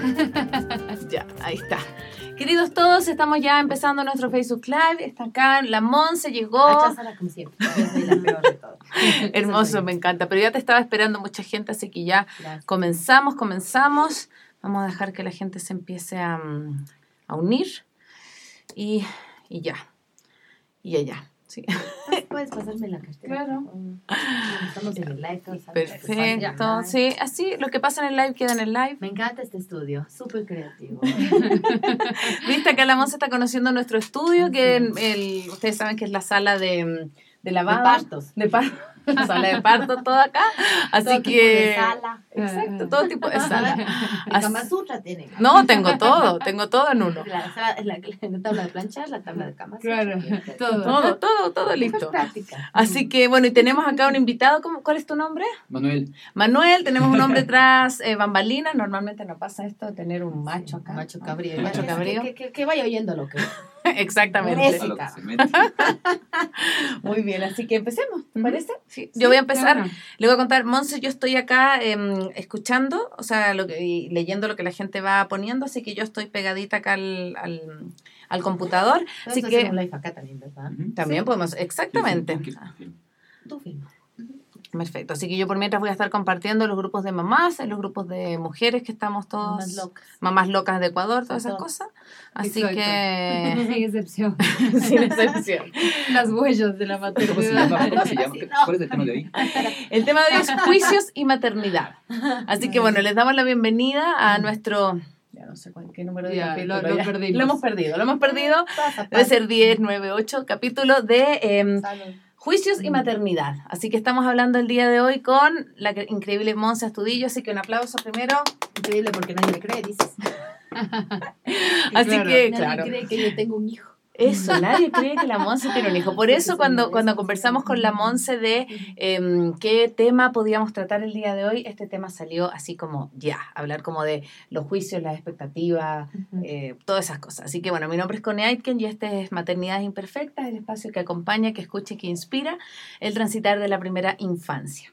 ya, ahí está. Queridos todos, estamos ya empezando nuestro Facebook Live. Está acá, la Monse llegó. Acházala como siempre. Yo soy la peor de todas. Hermoso, me encanta. Pero ya te estaba esperando mucha gente, así que ya Gracias. comenzamos, comenzamos. Vamos a dejar que la gente se empiece a, mm, a unir. Y, y ya. Y ya, ya. Sí. Puedes pasarme la cartera. Claro. Mm. Estamos en el live. todos Perfecto. Sí, así lo que pasa en el live queda en el live. Me encanta este estudio, súper creativo. Viste, acá la Monse está conociendo nuestro estudio, que el, ustedes saben que es la sala de, de De lavado. partos. De parto. La sala de parto, todo acá. Así Todo tipo que. de sala. Exacto, todo tipo de sala. El Así- Kama Sutra tiene. No, tengo todo, tengo todo en uno. La, sala- la, la tabla de planchar, la tabla de cama. Claro, todo. Todo, todo, todo Es listo. práctica. Así que bueno, y tenemos acá un invitado, ¿cómo- ¿cuál es tu nombre? Manuel, Manuel, tenemos un hombre tras eh, bambalinas, normalmente no pasa esto de tener un macho acá. Macho cabrío. Macho Ya, cabrío. Que, que, que vaya oyendo lo que. Exactamente. Muy bien, así que empecemos, ¿te parece? Sí. Yo voy a empezar. Claro. Le voy a contar, Monse, yo estoy acá em, escuchando, o sea, lo que, y leyendo lo que la gente va poniendo, así que yo estoy pegadita acá al, al, al computador. Así que- live acá también, ¿verdad? También podemos, exactamente. Sí, sí, sí, sí. Tú filma. Perfecto, así que yo por mientras voy a estar compartiendo los grupos de mamás, los grupos de mujeres que estamos todos, Más locas. mamás locas de Ecuador, todas esas cosas. Así Exacto. que, Sin excepción. sin excepción. Las huellas de la ¿Cómo se maternidad. ¿Cómo se llama? ¿Cuál es el tema de hoy? El tema de hoy es juicios y maternidad. Así que bueno, les damos la bienvenida a nuestro, ya no sé cuál, qué número de Ya, capítulo, lo- lo perdimos. Lo hemos perdido, lo hemos perdido. Pasa, Debe pasa. ser 10, 9, 8 capítulo de em, Salud. Juicios y Mm. maternidad. Así que estamos hablando el día de hoy con la increíble Monse Astudillo, así que un aplauso primero. Increíble porque nadie me cree, dices. Así Claro. que, Nadie claro. cree que yo tengo un hijo. Eso, nadie cree que la Monse tiene un hijo. Por eso cuando, cuando conversamos con la Monse de em, qué tema podíamos tratar el día de hoy, este tema salió así como ya, hablar como de los juicios, las expectativas, eh, todas esas cosas. Así que bueno, mi nombre es Connie Aitken y este es Maternidades Imperfectas, el espacio que acompaña, que escucha y que inspira el transitar de la primera infancia.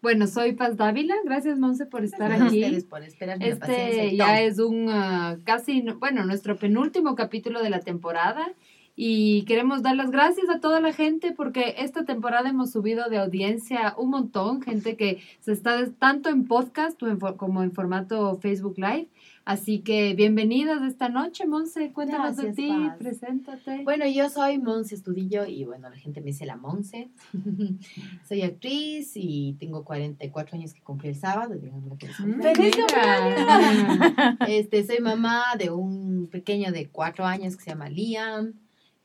Bueno, soy Paz Dávila. Gracias, Monse, por estar Gracias a aquí. ustedes por esperarme paciencia Este y ya es un ah, casi, bueno, nuestro penúltimo capítulo de la temporada y queremos dar las gracias a toda la gente porque esta temporada hemos subido de audiencia un montón, gente que se está tanto en podcast como en formato Facebook Live. Así que bienvenidas esta noche, Monse. Cuéntanos Gracias, de ti, Paz. preséntate. Bueno, yo soy Monse Estudillo y bueno, la gente me dice la Monse. soy actriz y tengo 44 años que cumplí el sábado. ¡Feliz. Este, soy mamá de un pequeño de cuatro años que se llama Liam.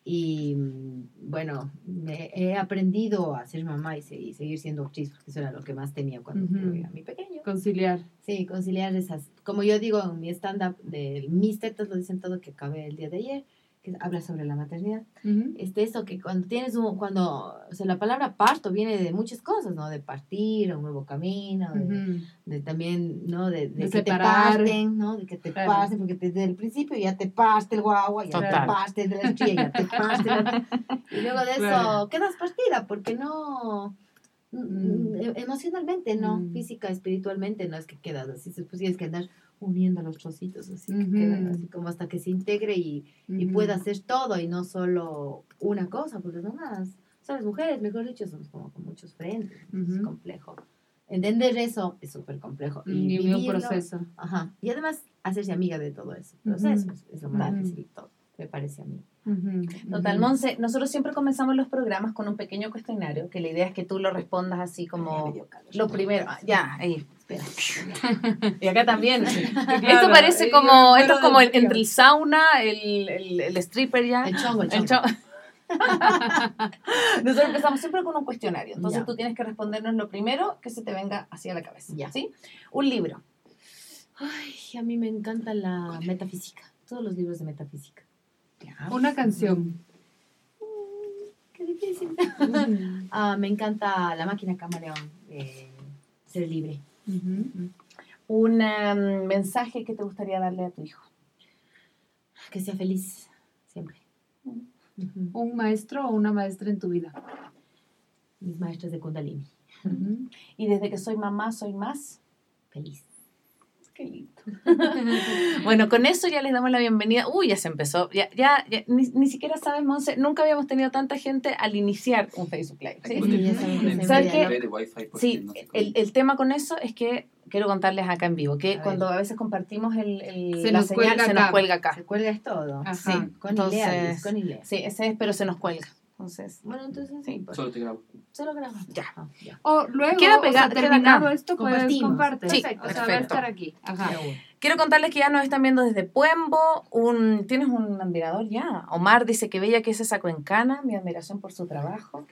Y mm, bueno, me- he aprendido a ser mamá y, se- y seguir siendo actriz, porque eso era lo que más tenía cuando Ujú. tuve a mi pequeño. Conciliar. Sí, conciliar esas. Como yo digo en mi stand-up, de mis tetas lo dicen todo que acabé el día de ayer, que habla sobre la maternidad. Ujú. Este, eso que cuando tienes un, cuando, o sea, la palabra parto viene de muchas cosas, ¿no? De partir un nuevo camino, de, Ujú. de también, ¿no? De, de De que separar. te parten, ¿no? De que te Claro. parten, porque desde el principio ya te parte el guagua, ya Total. te parte de la estría, ya te parte la... Y luego de eso Claro. quedas partida, porque no... Mm. e- Emocionalmente, no, Mm. física, espiritualmente, no es que quedas así, después tienes que andar uniendo los trocitos, así que quedan así como hasta que se integre y, y pueda hacer todo y no solo una cosa, porque son las, son las mujeres, mejor dicho, somos como con muchos frentes, es complejo. Entender eso es súper complejo. Y un proceso. Ajá. Y además, hacerse amiga de todo eso. Ujú. Proceso es- es lo más difícil de todo, me parece a mí. Total. Monse, nosotros siempre comenzamos los programas con un pequeño cuestionario, que la idea es que tú lo respondas así como lo primero. Ah, ya, ahí. Espera. Y acá también. Claro, esto parece como, esto es como el- entre el sauna, el, el, el stripper ya. El chongo, el chongo. cho- Nosotros empezamos siempre con un cuestionario. Entonces Ya. tú tienes que respondernos lo primero que se te venga hacia la cabeza. Ya. ¿Sí? Un libro. Ay, a mí me encanta la metafísica, todos los libros de metafísica. Una canción. Qué difícil. Ah, me encanta La máquina camaleón, eh, Ser libre. Un um, mensaje que te gustaría darle a tu hijo. Que sea feliz, siempre. Un maestro o una maestra en tu vida. Mis maestros de Kundalini. Y desde que soy mamá, soy más. Feliz. Qué lindo. bueno, con eso ya les damos la bienvenida. Uy, ya se empezó. Ya, ya, ya ni, ni, siquiera sabemos, Monse, nunca habíamos tenido tanta gente al iniciar un Facebook Live. ¿sí? Sí, ¿Sabes qué? Sí, el, el tema con eso es que quiero contarles acá en vivo, que a cuando ver. a veces compartimos el, el se la nos señal, cuelga se acá. nos cuelga acá. Se cuelga es todo. Ajá. Sí, Con entonces, Ileas, con Ileas. sí, ese es, pero se nos cuelga. Entonces, Bueno, entonces Sí, pues, Solo te grabo. solo grabamos. Ya. Ah, ya. O luego, Queda o sea, pegado- queda terminado esto, puedes compartir. Sí, perfecto. O sea, va a estar aquí. Ajá. Quiero contarles que ya nos están viendo desde Puembo. Un, ¿Tienes un admirador ya? Omar dice que bella que es esa cuencana. Mi admiración por su trabajo.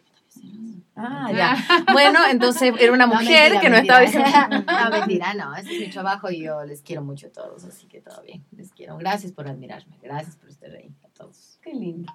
Ah, ya. Bueno, entonces era una No, mujer mentira, que nos estaba diciendo. mentira. No, mentira, no. Ese es mi trabajo y yo les quiero mucho a todos, así que todo bien. Les quiero. Gracias por admirarme. Gracias por estar ahí. Todos. Qué lindo.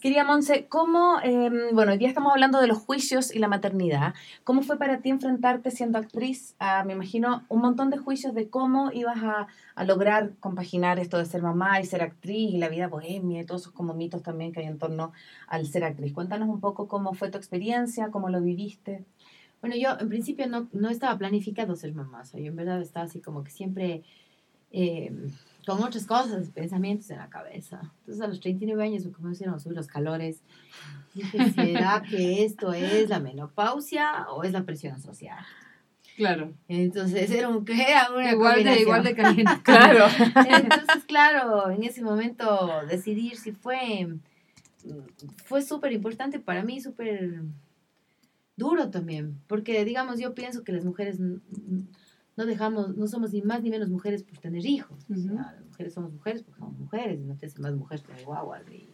Quería, Monse, ¿cómo, eh, bueno, hoy día estamos hablando de los juicios y la maternidad. ¿Cómo fue para ti enfrentarte siendo actriz a, me imagino, un montón de juicios de cómo ibas a, a lograr compaginar esto de ser mamá y ser actriz y la vida bohemia y todos esos como mitos también que hay en torno al ser actriz? Cuéntanos un poco cómo fue tu experiencia, cómo lo viviste. Bueno, yo en principio no, no estaba planificado ser mamá. O sea, yo en verdad estaba así como que siempre eh, con otras cosas, pensamientos en la cabeza. Entonces a los 39 años me comenzaron a subir los calores. Dije, ¿será que esto es la menopausia o es la presión social? Claro. Entonces era, un, era una Igual de, igual de caliente. Claro. Entonces, claro, en ese momento decidir si fue, fue súper importante para mí, súper duro también, porque digamos, yo pienso que las mujeres n- no dejamos, no somos ni más ni menos mujeres por tener hijos. O sea, las mujeres somos mujeres porque somos mujeres, y no te hace más mujer que guaguas. Y,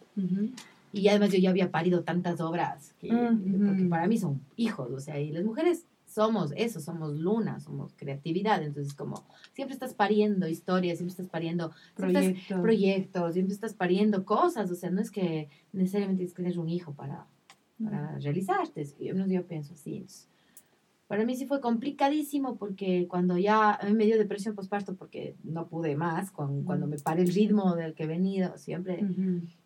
y además yo ya había parido tantas obras, que, Mm, porque para mí son hijos, o sea, y las mujeres somos eso, somos luna, somos creatividad, entonces como siempre estás pariendo historias, siempre estás pariendo siempre estás- Proyecto. proyectos, siempre estás pariendo cosas, o sea, no es que necesariamente tienes que tener un hijo para, para realizarte, yo, yo pienso así. entonces, para mí sí fue complicadísimo porque cuando ya a mí me dio depresión postparto porque no pude más, con, cuando me paré el ritmo del que he venido, siempre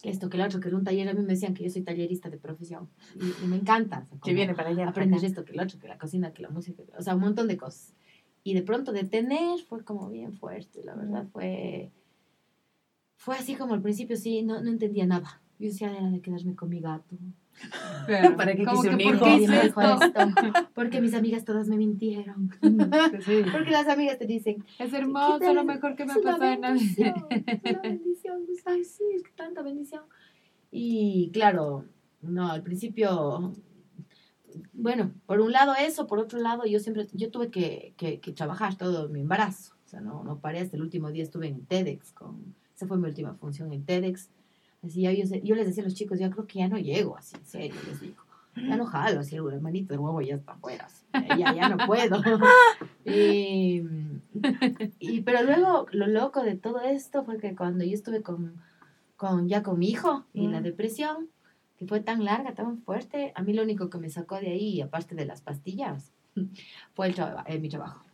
que esto, que lo otro, que en un taller a mí me decían que yo soy tallerista de profesión y, y me encanta. o sea, Que viene para allá. aprendes esto, que el otro, que la cocina, que la música, o sea, un montón de cosas. Y de pronto detener fue como bien fuerte, la verdad, fue, fue así como al principio, sí, no, no entendía nada. Yo decía, era de quedarme con mi gato. Claro. ¿Para qué quise un ¿por hijo? qué me dijo esto? esto. Porque mis amigas todas me mintieron. Sí. Porque las amigas te dicen, Es ¿qué hermoso, lo mejor que me ha pasado en la vida. es una bendición. Pues, Ay, sí, es tanta bendición. Y claro, no, al principio, bueno, por un lado eso, por otro lado yo siempre, yo tuve que, que, que trabajar todo mi embarazo. O sea, no, no paré hasta el último día, estuve en TEDx, con, esa fue mi última función en TEDx. Así ya yo, les decía a los chicos, yo creo que ya no llego, así, en serio, les digo. Ya no jalo, así, el hermanito de huevo ya está afuera, así, ya, ya no puedo. y, y- pero luego, lo loco de todo esto fue que cuando yo estuve con, con ya con mi hijo y la Mm. depresión, que fue tan larga, tan fuerte, a mí lo único que me sacó de ahí, aparte de las pastillas, fue el traba- eh, mi trabajo.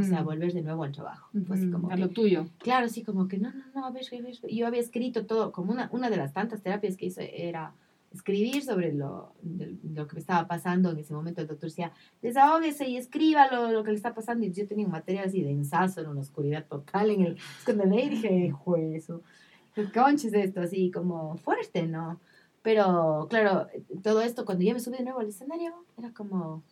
O sea, volver de nuevo al trabajo. Fue así Ujú. como A que- lo tuyo. Claro, sí, como que no, no, no, a ver, a ver. Yo había escrito todo, como una, una de las tantas terapias que hice era escribir sobre lo, de- lo que me estaba pasando en ese momento. El doctor decía, desahógese y escriba lo, lo que le está pasando. Y yo tenía un material así densazo, en una oscuridad total. En el, cuando leí dije, juez, qué conches esto, así como fuerte, ¿no? Pero claro, todo esto, cuando ya me subí de nuevo al escenario, era como,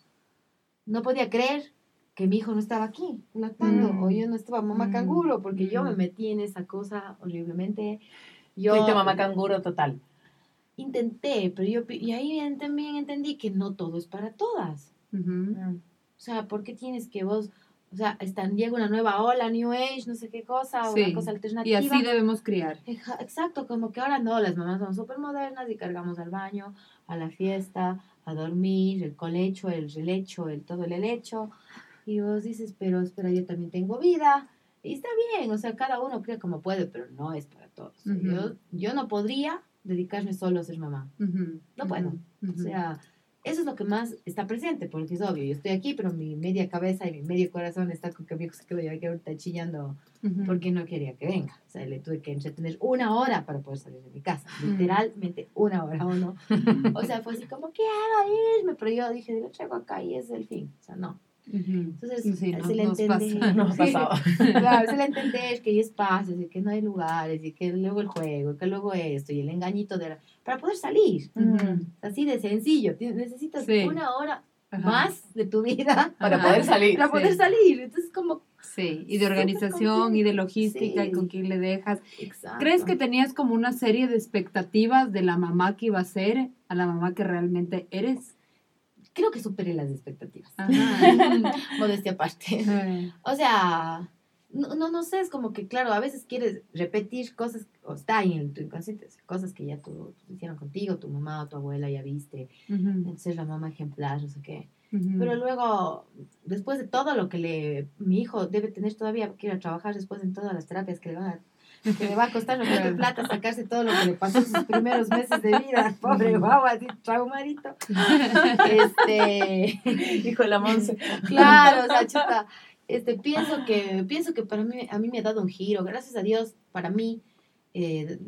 no podía creer que mi hijo no estaba aquí, lactando, Mm. o yo no estaba mamá Mm. canguro, porque yo me Mm. metí en esa cosa horriblemente. Yo Fuiste mamá canguro total. intenté, pero yo, y ahí también entendí que no todo es para todas. Ujú. O sea, ¿por qué tienes que vos, o sea, están, llega una nueva ola, New Age, no sé qué cosa, Sí. una cosa Y alternativa? así debemos criar. Exacto, como que ahora no, las mamás son súper modernas y cargamos al baño, a la fiesta, a dormir, el colecho, el relecho, el todo el helecho. Y vos dices, pero espera, yo también tengo vida. Y está bien, o sea, cada uno cree como puede, pero no es para todos. Sea, Ujú. yo, yo no podría dedicarme solo a ser mamá. Ujú. No puedo. Ujú. O sea, eso es lo que más está presente, porque es obvio, yo estoy aquí, pero mi media cabeza y mi medio corazón está con que mi hijo se quedó ya que ahorita chillando Ujú. porque no quería que venga. O sea, le tuve que entretener una hora para poder salir de mi casa. Mm. Literalmente una hora o no. O sea, fue así como, quiero irme. Pero yo dije, lo traigo acá y es el fin. O sea, no. Entonces, Sí, se nos- le nos entendí. pasa. Nos Sí. pasaba. Claro, se le entender que hay espacios y que no hay lugares y que luego el juego, y que luego esto y el engañito de la- para poder salir. Ujú. Así de sencillo. Necesitas Sí. una hora Ajá. más de tu vida Para Ajá. poder salir. para poder salir. Entonces, como. Sí, y de organización y de logística y con quién le dejas. Exacto. ¿Crees que tenías como una serie de expectativas de la mamá que iba a ser a la mamá que realmente eres? Creo que superé las expectativas. Modestia aparte. O sea, no, no, no sé, es como que, claro, a veces quieres repetir cosas, o está ahí en tu inconsciente, cosas que ya tú, hicieron contigo, tu mamá o tu abuela ya viste, entonces la mamá ejemplar, no sé qué. Pero luego, después de todo lo que le, mi hijo debe tener todavía que ir a trabajar después en todas las terapias que le van a que le va a costar de plata sacarse todo lo que le pasó en sus primeros meses de vida, pobre guagua, así traumadito. Este, Hijo de la Monse. Claro, o sea, chuta, este, pienso que, pienso que para mí, a mí me ha dado un giro. Gracias a Dios, para mí, eh,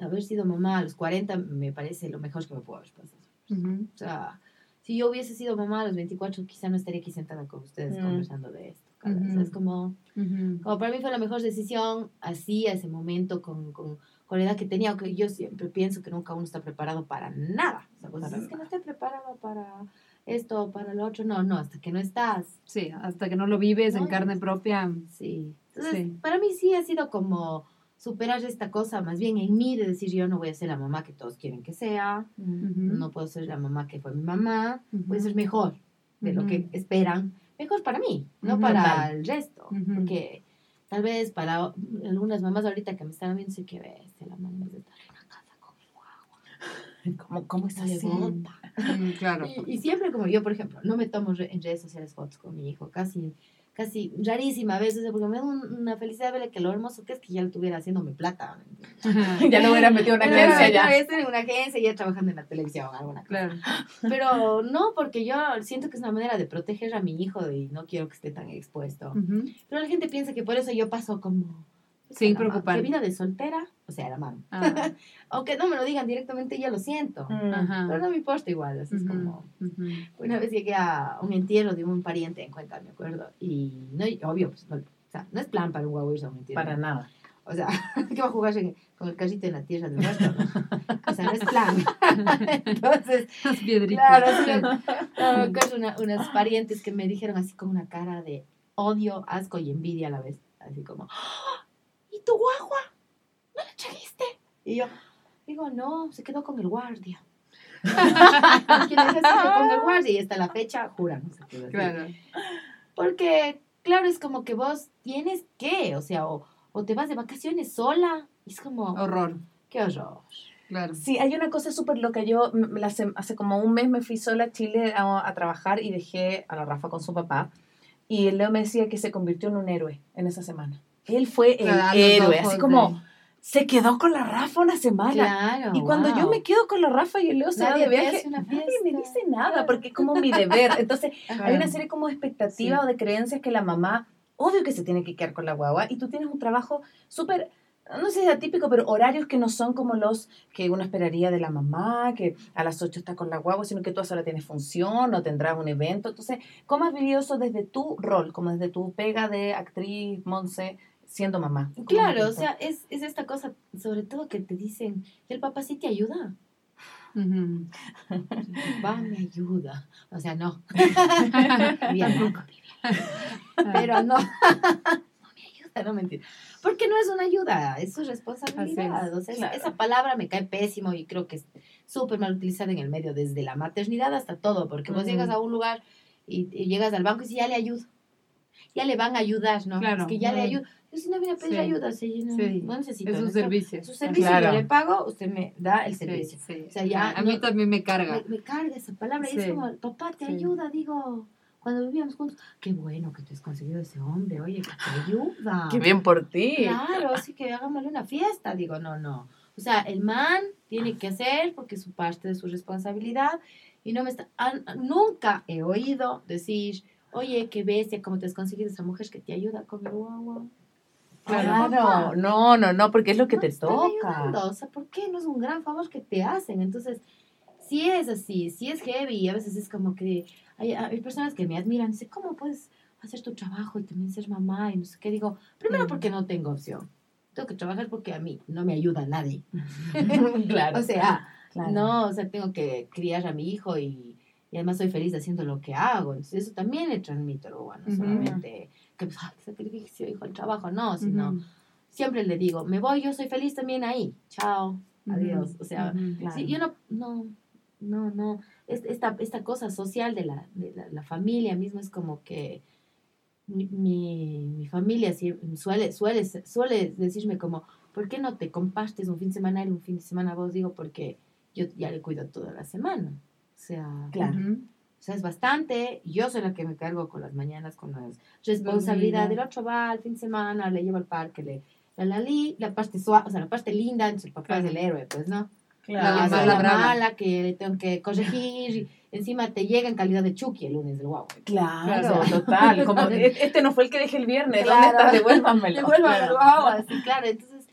haber sido mamá a los 40 me parece lo mejor que me pudo haber pasado. O sea, si yo hubiese sido mamá a los 24, quizá no estaría aquí sentada con ustedes Mm. conversando de esto. O sea, Ujú. es como, Ujú. como para mí fue la mejor decisión, así, a ese momento, con, con, con la edad que tenía, que yo siempre pienso que nunca uno está preparado para nada. O sea, pues, es que no estoy preparado para esto, para lo otro. No, no, hasta que no estás. Sí, hasta que no lo vives en No, carne es- propia. Sí. Entonces, Sí. para mí sí ha sido como superar esta cosa, más bien en mí, de decir yo no voy a ser la mamá que todos quieren que sea, Ujú. no puedo ser la mamá que fue mi mamá, voy a ser mejor de lo que esperan, mejor para mí, no para el resto, porque tal vez para algunas mamás ahorita que me están viendo, sí que ves, la mamá de estar en la casa con el guagua, ¿Cómo, cómo es se le así? bota. Mm, Claro. Y, y siempre como yo, por ejemplo, no me tomo re- en redes sociales fotos con mi hijo, casi, casi rarísima a veces, porque me da un- una felicidad verle que lo hermoso que es que ya lo tuviera haciéndome plata. Ya lo hubiera metido en una agencia ya. en una agencia ya trabajando en la televisión, alguna cosa. Claro. Pero no, porque yo siento que es una manera de proteger a mi hijo y no quiero que esté tan expuesto. Pero la gente piensa que por eso yo paso como... Sin la mam- preocupar. ¿Qué vida de soltera? O sea, la mamá. Ah, Aunque no me lo digan directamente, ya lo siento. Mm. Ajá. Pero no me importa igual, así es como... Una vez llegué a un entierro de un pariente en Cuenca, me acuerdo, y no, obvio, pues, no, o sea, no es plan para un guagua irse a un entierro. Para nada. O sea, que va a jugar con el carrito en la tierra del muerto, ¿no? O sea, no es plan. Entonces, Las piedritas. claro, sí, no, una- unas parientes que me dijeron así con una cara de odio, asco y envidia a la vez, así como, "¡Ah! ¿y tu guagua? ¿No la trajiste? Y yo, digo, no, se quedó con el guardia. ¿Quién es ese que con el guardia? Y hasta la fecha, juran. no qué decir. Claro. Porque, claro, es como que vos tienes que, o sea, o, o te vas de vacaciones sola. Es como, Horror. qué horror. Claro. Sí, hay una cosa súper loca. Yo sem- hace como un mes me fui sola a Chile a, a trabajar y dejé a la Rafa con su papá. Y el Leo me decía que se convirtió en un héroe en esa semana. Él fue el Claro, héroe, así como se quedó con la Rafa una semana. Claro. Y cuando yo wow. me quedo con la Rafa y el Leo se va de viaje, nadie me dice nada porque es como mi deber. Entonces, hay una serie como de expectativas Sí. o de creencias que la mamá, obvio que se tiene que quedar con la guagua y tú tienes un trabajo súper, no sé si es atípico, pero horarios que no son como los que uno esperaría de la mamá, que a las 8 está con la guagua, sino que tú a esa hora tienes función o tendrás un evento. Entonces, ¿cómo has vivido eso desde tu rol, como desde tu pega de actriz, Monse, siendo mamá? ¿Cómo Claro, o sea, es, es esta cosa, sobre todo que te dicen, el papá sí te ayuda. Ujú. El papá me ayuda. O sea, no. Bien, loco, Pero no. No me ayuda, no mentira. Porque no es una ayuda, es su responsabilidad. Es, o sea, es- claro. esa palabra me cae pésimo y creo que es súper mal utilizada en el medio, desde la maternidad hasta todo, porque vos llegas a un lugar y, y llegas al banco y dices, ya le ayudo. Ya le van a ayudar, ¿no? Claro. Es que ya le ayudo. Si no vine a pedir Sí. ayuda, si yo no, Sí. no necesito. Es un servicio. Es un servicio, Claro. yo le pago, usted me da el servicio. sí. O sea, ya a mí no- también me carga. Me, me carga esa palabra y es como, papá, te ayuda, digo, cuando vivíamos juntos, qué bueno que te has conseguido ese hombre, oye, que te ayuda. Qué bien por ti. Claro, así que hagámosle una fiesta. Digo, no, no. O sea, el man tiene que hacer porque es su parte de su responsabilidad y no me está... nunca he oído decir, oye, qué bestia, cómo te has conseguido esa mujer que te ayuda con el guagua. Claro, no, no, no, porque es lo que No te toca. ayudando, O sea, ¿por qué no es un gran favor que te hacen? Entonces, sí es así, sí es heavy, y a veces es como que hay, hay personas que me admiran, dicen, ¿cómo puedes hacer tu trabajo y también ser mamá? Y no sé qué, digo, primero porque no tengo opción. Tengo que trabajar porque a mí no me ayuda nadie. claro. o sea, claro. no, o sea, tengo que criar a mi hijo y, y además soy feliz haciendo lo que hago. Entonces, eso también le transmito luego, no solamente que, pues, ay, sacrificio, hijo, el trabajo, no, sino siempre le digo, me voy, yo soy feliz también ahí. Chao, adiós. O sea. Claro. sí, yo no, no, no, no. Es- Esta, esta cosa social de la, de la, la familia misma es como que mi, mi, mi familia suele, suele, suele decirme como, ¿por qué no te compartes un fin de semana él, un fin de semana vos? Digo, porque yo ya le cuido toda la semana. O sea, Claro. Sea, es bastante. Yo soy la que me cargo con las mañanas, con las responsabilidades. niños. El otro va al fin de semana, le llevo al parque, le, la, la, li- la parte suave, o sea, la parte linda, entonces el papá Claro. es el héroe, pues, ¿no? Claro. La, mala soy la brava. mala que le tengo que corregir. y encima te llega en calidad de Chucky el lunes del guau. Claro, Claro. total. Como, "E- este no fue el que dejé el viernes. ¿Dónde Claro. está? Devuélvanmelo. Devuélvame el Claro. guau, así, claro. Entonces,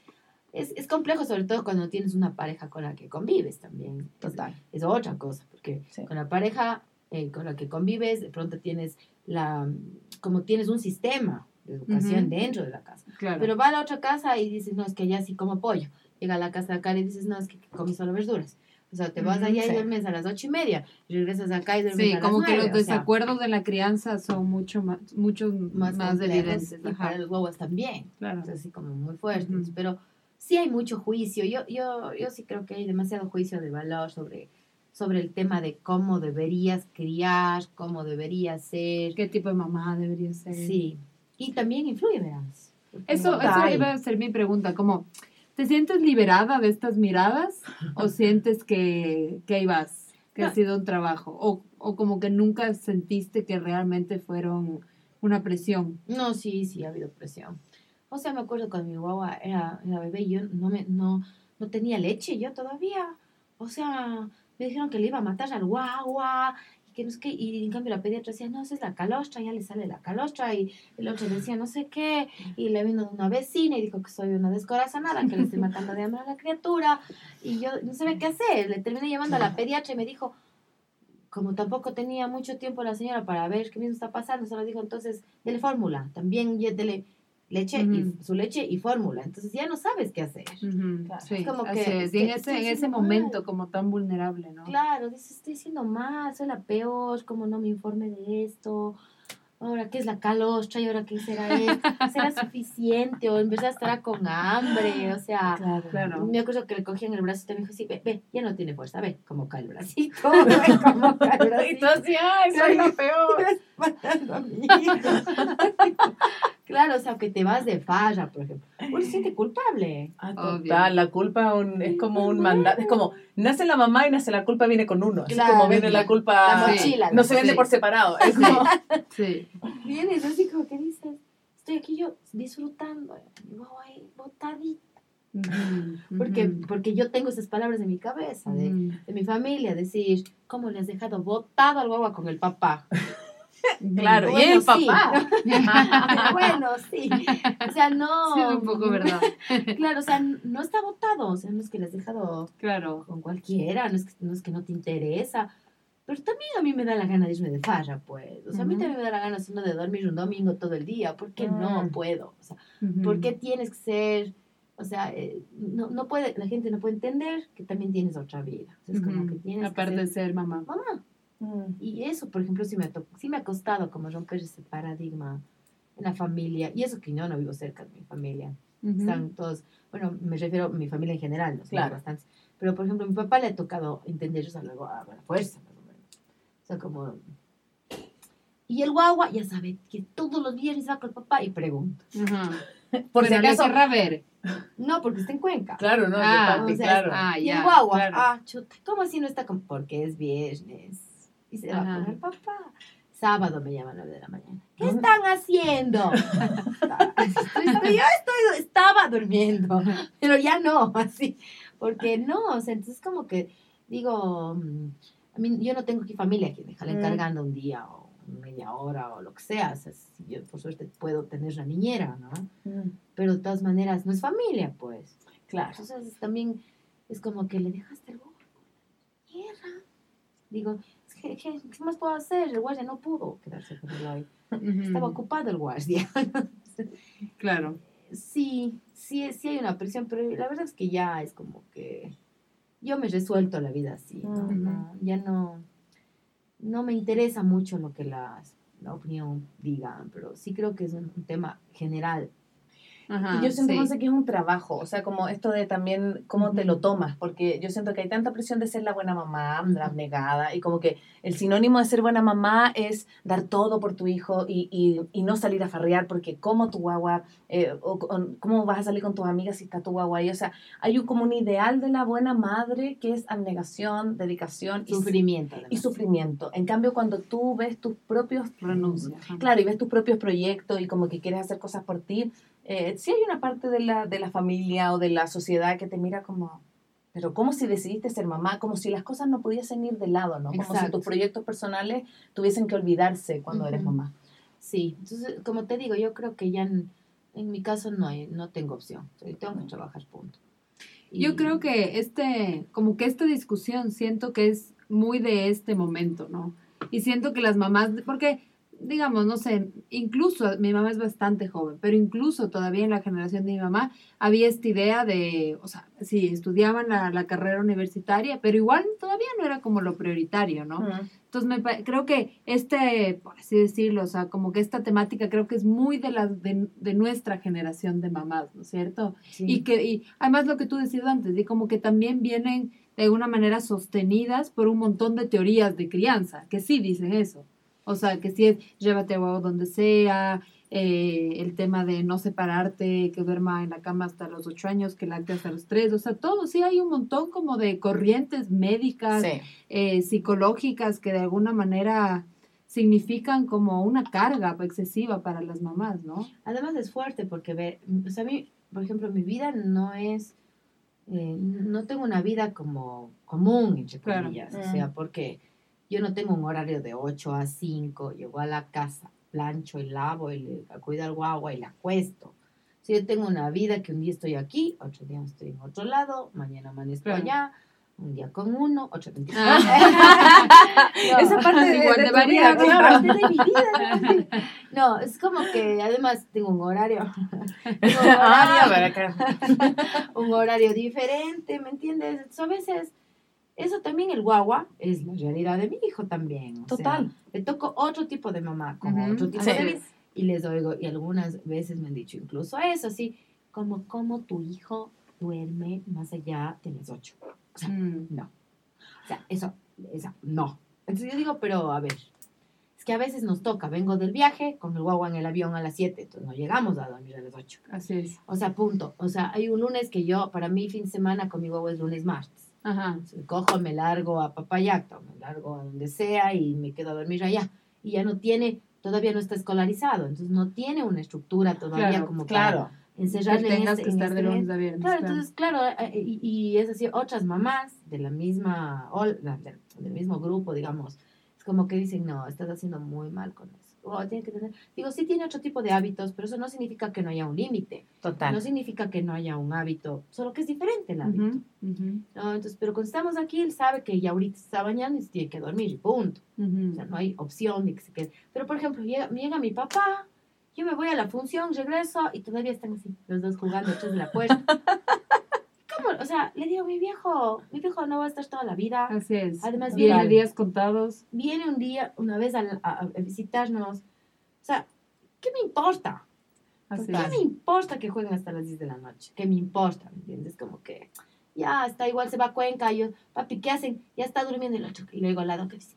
es, es complejo, sobre todo cuando tienes una pareja con la que convives también. Es- Total. es otra cosa, porque Sí. con la pareja eh, con la que convives, de pronto tienes la, como tienes un sistema de educación Ujú. dentro de la casa. Claro. Pero va a la otra casa y dices, no, es que allá sí como pollo. Llega a la casa de acá y dices, no, es que comí solo verduras. O sea, te vas allá sí. y duermes a las ocho y media, regresas acá y duermes Sí, a las como que los o sea, desacuerdos de la crianza son mucho más, muchos más, más, evidentes. y para los huevos también. Claro. Es así como muy fuertes, Ujú. pero sí hay mucho juicio. Yo, yo, yo sí creo que hay demasiado juicio de valor sobre, sobre el tema de cómo deberías criar, cómo deberías ser. ¿Qué tipo de mamá debería ser? Sí. Y también influye, verás. Eso, eso iba a ser mi pregunta, como, ¿te sientes liberada de estas miradas o sientes que, que ahí vas, que ha No. sido un trabajo? O, o como que nunca sentiste que realmente fueron una presión. No, sí, sí, ha habido presión. O sea, me acuerdo cuando mi guagua era, era bebé y yo no, me, no, no tenía leche yo todavía. O sea, me dijeron que le iba a matar al guagua y que no sé qué. Y en cambio la pediatra decía, no, esa es la calostra, ya le sale la calostra. Y el otro decía, no sé qué. Y le vino una vecina y dijo que soy una descorazonada, que le estoy matando de hambre a la criatura. Y yo no sabía qué hacer. Le terminé llamando a la pediatra y me dijo, como tampoco tenía mucho tiempo la señora para ver qué mismo está pasando, solo dijo entonces, dele fórmula, también dele leche y su leche y fórmula, entonces ya no sabes qué hacer. Claro. Sí, Es como que- es. Y en ese, en ese momento mal. como tan vulnerable, ¿no? Claro, dices, estoy haciendo mal, soy la peor, como no me informe de esto, ahora qué es la calostra y ahora qué será esto, será suficiente o en verdad estará con hambre, o sea, Claro. Claro. me acuerdo que le cogían el brazo y me dijo, sí, ve, ve, ya no tiene fuerza, ve cómo cae el bracito, ve cómo cae el Y bracito. tú así, ay, soy la peor. matando a mi hijo. claro, o sea, que te vas de falla, por ejemplo. Uno se siente culpable. Ah, total, la culpa un- es como un mandato, es como, nace la mamá y nace la culpa viene con uno, así Claro, como viene la culpa, La mochila. no se vende Sí. por separado, es como, Sí. Vienes así como que dices, estoy aquí yo disfrutando. Y yo ahí botadita. Porque, porque yo tengo esas palabras en mi cabeza de, de mi familia, decir, ¿cómo le has dejado botado al guagua con el papá? Claro, y Bueno, el sí. papá, bueno, sí. O sea, no. Sí, un poco verdad. Claro, o sea, no está botado. O sea, no es que le has dejado Claro. con cualquiera, no es, que, no es que no te interesa. Pero también a mí me da la gana de irme de farra, pues. O sea, a mí también me da la gana sino de dormir un domingo todo el día. ¿Por qué no Mm. puedo? O sea, Ujú. ¿por qué tienes que ser...? O sea, eh, no, no puede, la gente no puede entender que también tienes otra vida. O sea, es como que tienes Aparte que de ser ser mamá. mamá. Mm, Y eso, por ejemplo, sí me, sí me ha costado como romper ese paradigma en la familia. Y eso que yo no vivo cerca de mi familia. Ujú. Están todos, bueno, me refiero a mi familia en general, ¿no? Claro. bastantes. Pero, por ejemplo, a mi papá le ha tocado entender eso luego a la fuerza, más o menos. O sea, como... Y el guagua ya sabe que todos los viernes va con el papá y pregunta. Ajá. por si acaso, ver. No, porque está en Cuenca. claro, no, Ah, parte, o sea, claro, Ah, y ya. el guagua, claro. ah, chuta, ¿cómo así no está con...? Porque es viernes. Y se va con el papá. Sábado me llama a 9 de la mañana. ¿Qué están haciendo? Estoy- estoy- yo estoy, estaba durmiendo, pero ya no, así. Porque no, o sea, entonces como que digo, mm, a mí, yo no tengo aquí familia aquí, dejarla Mm. encargando un día o media hora o lo que sea. O sea, si yo por suerte puedo tener una niñera, ¿no? Mm, Pero de todas maneras no es familia, pues. claro. Entonces también es como que le dejaste la tierra. digo, ¿qué, qué, qué más puedo hacer? El guardia no pudo quedarse con Eloy. Estaba Ujú. ocupado el guardia. Claro. sí, sí, sí hay una presión, pero la verdad es que ya es como que yo me resuelto la vida así, ¿no? Ya no, no me interesa mucho lo que las, la opinión digan, pero sí creo que es un, un tema general. Ajá, Y yo siento sí. Monse, que es un trabajo, o sea, como esto de también cómo te lo tomas, porque yo siento que hay tanta presión de ser la buena mamá, la abnegada, y como que el sinónimo de ser buena mamá es dar todo por tu hijo y, y, y no salir a farrear, porque como tu guagua, eh, o, o cómo vas a salir con tus amigas si está tu guagua ahí, o sea, hay un, como un ideal de la buena madre que es abnegación, dedicación y, Sufrimiento. y sufrimiento. En cambio, cuando tú ves tus propios Renuncia. Claro, y ves tus propios proyectos y como que quieres hacer cosas por ti. Eh, sí hay una parte de la, de la familia o de la sociedad que te mira como, pero como si decidiste ser mamá, como si las cosas no pudiesen ir de lado, ¿no? Como si Exacto. tus proyectos personales tuviesen que olvidarse cuando eres Ujú. mamá. Sí, entonces, como te digo, yo creo que ya en, en mi caso no, hay, no tengo opción. Sea, tengo que trabajar, punto. Yo Y- creo que este, como que esta discusión siento que es muy de este momento, ¿no? Y siento que las mamás, porque, digamos, no sé, incluso mi mamá es bastante joven, pero incluso todavía en la generación de mi mamá había esta idea de, o sea, sí, estudiaban la, la carrera universitaria, pero igual todavía no era como lo prioritario, ¿no? Entonces, me, creo que este, por así decirlo, o sea, como que esta temática creo que es muy de, la, de, de nuestra generación de mamás, ¿no es cierto? Sí. Y que y además lo que tú decías antes, y como que también vienen de alguna manera sostenidas por un montón de teorías de crianza, que sí dicen eso. O sea, que sí es llévate a donde sea, eh, el tema de no separarte, que duerma en la cama hasta los ocho años, que lacte hasta los tres, o sea, todo, sí hay un montón como de corrientes médicas, Sí. eh, psicológicas que de alguna manera significan como una carga excesiva para las mamás, ¿no? Además es fuerte porque, ver, o sea, a mí, por ejemplo, mi vida no es, eh, no tengo una vida como común, entre comillas, o sea, porque yo no tengo un horario de 8 a 5, llego a la casa, plancho y lavo y le cuido al guagua y la acuesto. Si yo tengo una vida que un día estoy aquí, otro día estoy en otro lado, mañana amanezco Claro. allá, un día con uno, otro mentira. No. Esa parte de, Igual de de tu vida, claro. parte de mi vida. ¿no? No, es como que además tengo un horario. tengo un Ah, horario, acá. un horario diferente, ¿me entiendes? Entonces, a veces, eso también el guagua es la realidad de mi hijo también. o sea, Total. le toco otro tipo de mamá, como otro tipo sí. de. Y les oigo, y algunas veces me han dicho incluso eso, así, como, como tu hijo duerme más allá de las ocho. O sea, Mm. no. O sea, eso, eso, no. Entonces yo digo, pero a ver, es que a veces nos toca, vengo del viaje con el guagua en el avión a las 7, entonces no llegamos a dormir a las 8. Así es. O sea, punto. O sea, hay un lunes que yo, para mí, fin de semana con mi guagua es lunes, martes. Ajá. Cojo, me largo a Papayacta, me largo a donde sea y me quedo a dormir allá. Y ya no tiene, todavía no está escolarizado, entonces no tiene una estructura todavía Claro, como Claro. para encerrarle en este- que en estar de este lunes a viernes. Claro, claro. entonces, claro, eh, y, y es así, otras mamás de la misma, del, mismo grupo, digamos, es como que dicen, no, estás haciendo muy mal con eso. O tiene que tener, digo, sí tiene otro tipo de hábitos, pero eso no significa que no haya un límite, Total. no significa que no haya un hábito, solo que es diferente el hábito. Entonces, pero cuando estamos aquí, él sabe que ya ahorita se está bañando y se tiene que dormir, y punto. O sea, no hay opción de que se quede. Pero, por ejemplo, llega, llega mi papá, yo me voy a la función, regreso y todavía están así, los dos jugando detrás de la puerta. O sea, le digo, mi viejo, mi viejo no va a estar toda la vida. Así es. Además, viene viene- días contados. Viene un día, una vez a, a- a visitarnos. O sea, ¿qué me importa? Así ¿Qué es. me importa que jueguen hasta las 10 de la noche? ¿Qué me importa? ¿Me entiendes? Como que ya está igual, se va a Cuenca. Y yo, papi, ¿qué hacen? Ya está durmiendo el otro. Y luego al lado que dice,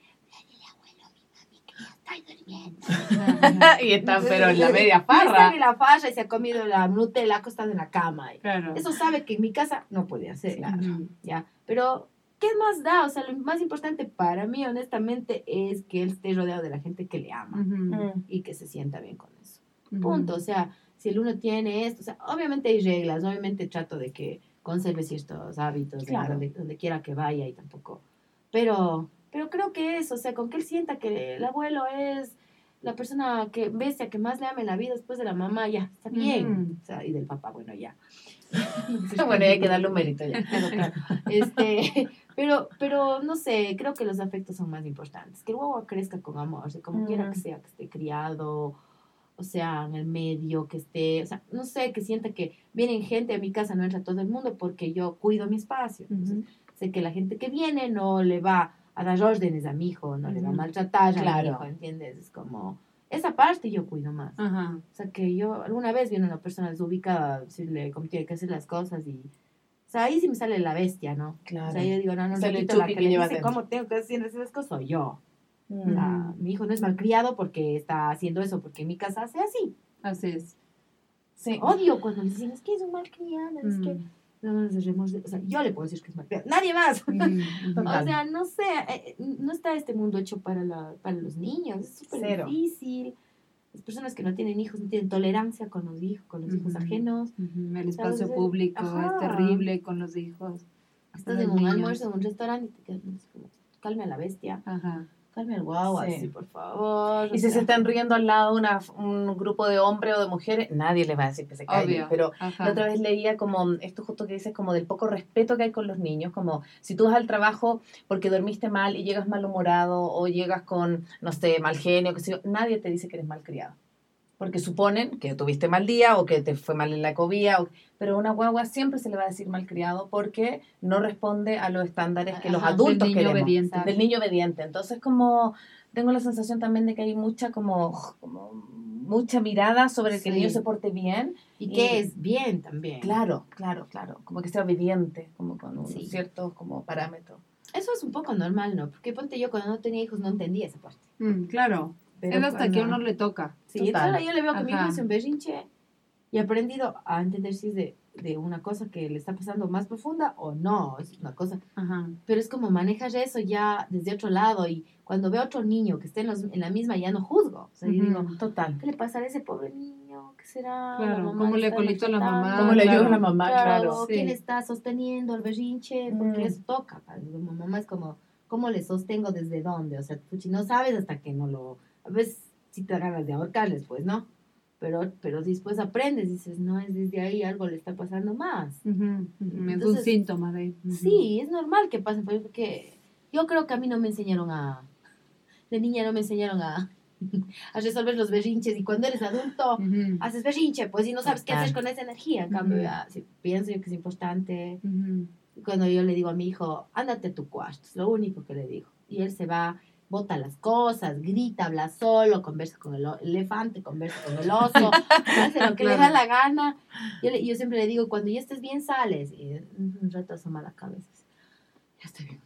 está durmiendo. y están, pero en la media Y está farra. en la farra y se ha comido la Nutella acostada en la cama. Claro. Eso sabe que en mi casa no puede hacer. Ujú. ¿ya? Pero, ¿qué más da? O sea, lo más importante para mí, honestamente, es que él esté rodeado de la gente que le ama Ujú, Mm. y que se sienta bien con eso. ujú. Punto. O sea, si el uno tiene esto, o sea, obviamente hay reglas, obviamente trato de que conserve ciertos hábitos Claro. donde, donde quiera que vaya y tampoco. Pero, pero creo que eso, o sea, con que él sienta que el abuelo es la persona que bestia que más le ama en la vida después de la mamá, ya, está bien. Ujú. O sea, y del papá, bueno, ya. Bueno, hay que darle un mérito ya. Claro, claro. Este, Pero, pero no sé, creo que los afectos son más importantes. Que el guagua crezca con amor, o sea, como quiera que sea, que esté criado, o sea, en el medio, que esté, o sea, no sé, que sienta que vienen gente a mi casa, no entra todo el mundo porque yo cuido mi espacio. Entonces, sé que la gente que viene no le va a dar órdenes a mi hijo, no le va a maltratar a mi Claro. hijo, ¿entiendes? Es como, esa parte yo cuido más. Ajá. O sea, que yo alguna vez viene una persona desubicada a decirle cómo tiene que hacer las cosas y... O sea, ahí sí me sale la bestia, ¿no? Claro. O sea, yo digo, no, no, no, la que que le dice dentro. cómo tengo que hacer esas cosas soy yo. O Mm. sea, mi hijo no es malcriado porque está haciendo eso, porque en mi casa hace así. Así es. Sí. Odio cuando le dicen, es que es un malcriado, es que... No, no, nos remorse- o sea, yo le puedo decir que es malcriado. Nadie más. O sea, no sé, eh, no está este mundo hecho para, la, para los niños, es súper difícil. Las personas que no tienen hijos no tienen tolerancia con los hijos, con los hijos ajenos. El espacio público ajá. es terrible con los hijos. Estás en un niños. almuerzo, en un restaurante y te quedas como, calme a la bestia, Ajá. Calme al guagua, Sí. así, por favor. Y si se están riendo al lado una, un grupo de hombres o de mujeres, nadie les va a decir que se callen. Pero Ajá. la otra vez leía como esto justo que dices, como del poco respeto que hay con los niños, como si tú vas al trabajo porque dormiste mal y llegas malhumorado o llegas con, no sé, mal genio, que sé yo, nadie te dice que eres malcriado. Porque suponen que tuviste mal día o que te fue mal en la ecovía, o- pero a una guagua siempre se le va a decir malcriado porque no responde a los estándares que los Ajá, del adultos niño queremos. obediente. Del niño obediente. Entonces, como tengo la sensación también de que hay mucha como, como mucha mirada sobre que el niño se porte bien. Y que y- es bien también. Claro, claro, claro. Como que sea obediente, como con Sí. ciertos como parámetros. Eso es un poco normal, ¿no? Porque ponte yo cuando no tenía hijos no entendía esa parte. Mm, claro. Pero es hasta que a uno le toca. Sí, Total. entonces yo le veo que mi hijo hace un berrinche y he aprendido a entender si es de, de una cosa que le está pasando más profunda o no, es una cosa. Ajá. Pero es como manejas eso ya desde otro lado y cuando veo a otro niño que esté en, los- en la misma ya no juzgo. O sea, yo Ujú. digo, Total. ¿qué le pasará a ese pobre niño? ¿Qué será? Claro, La ¿cómo le está colitó la mamá? ¿Cómo le ayuda claro. a la mamá? Claro. ¿Quién Sí. está sosteniendo el berrinche? Porque Mm. eso toca. Como mamá es como, ¿cómo le sostengo desde dónde? O sea, tú si no sabes hasta que no lo... A veces sí te ganas de ahorcarles, pues, ¿no? Pero, pero después aprendes, dices, no, es desde ahí algo le está pasando más. Ujú, ujú. Es un Entonces, síntoma de. ujú. Sí, es normal que pase, pues, porque yo creo que a mí no me enseñaron a... De niña no me enseñaron a, a resolver los berrinches y cuando eres adulto haces berrinche, pues, y no sabes qué Total. hacer con esa energía. En cambio, ya, sí, pienso yo que es importante cuando yo le digo a mi hijo, ándate a tu cuarto, es lo único que le digo. Y él se va, bota las cosas, grita, habla solo, conversa con el elefante, conversa con el oso, hace lo que le da la gana. Yo, le- yo siempre le digo, cuando ya estés bien, sales. Y un rato asoma la cabeza. Ya estoy bien.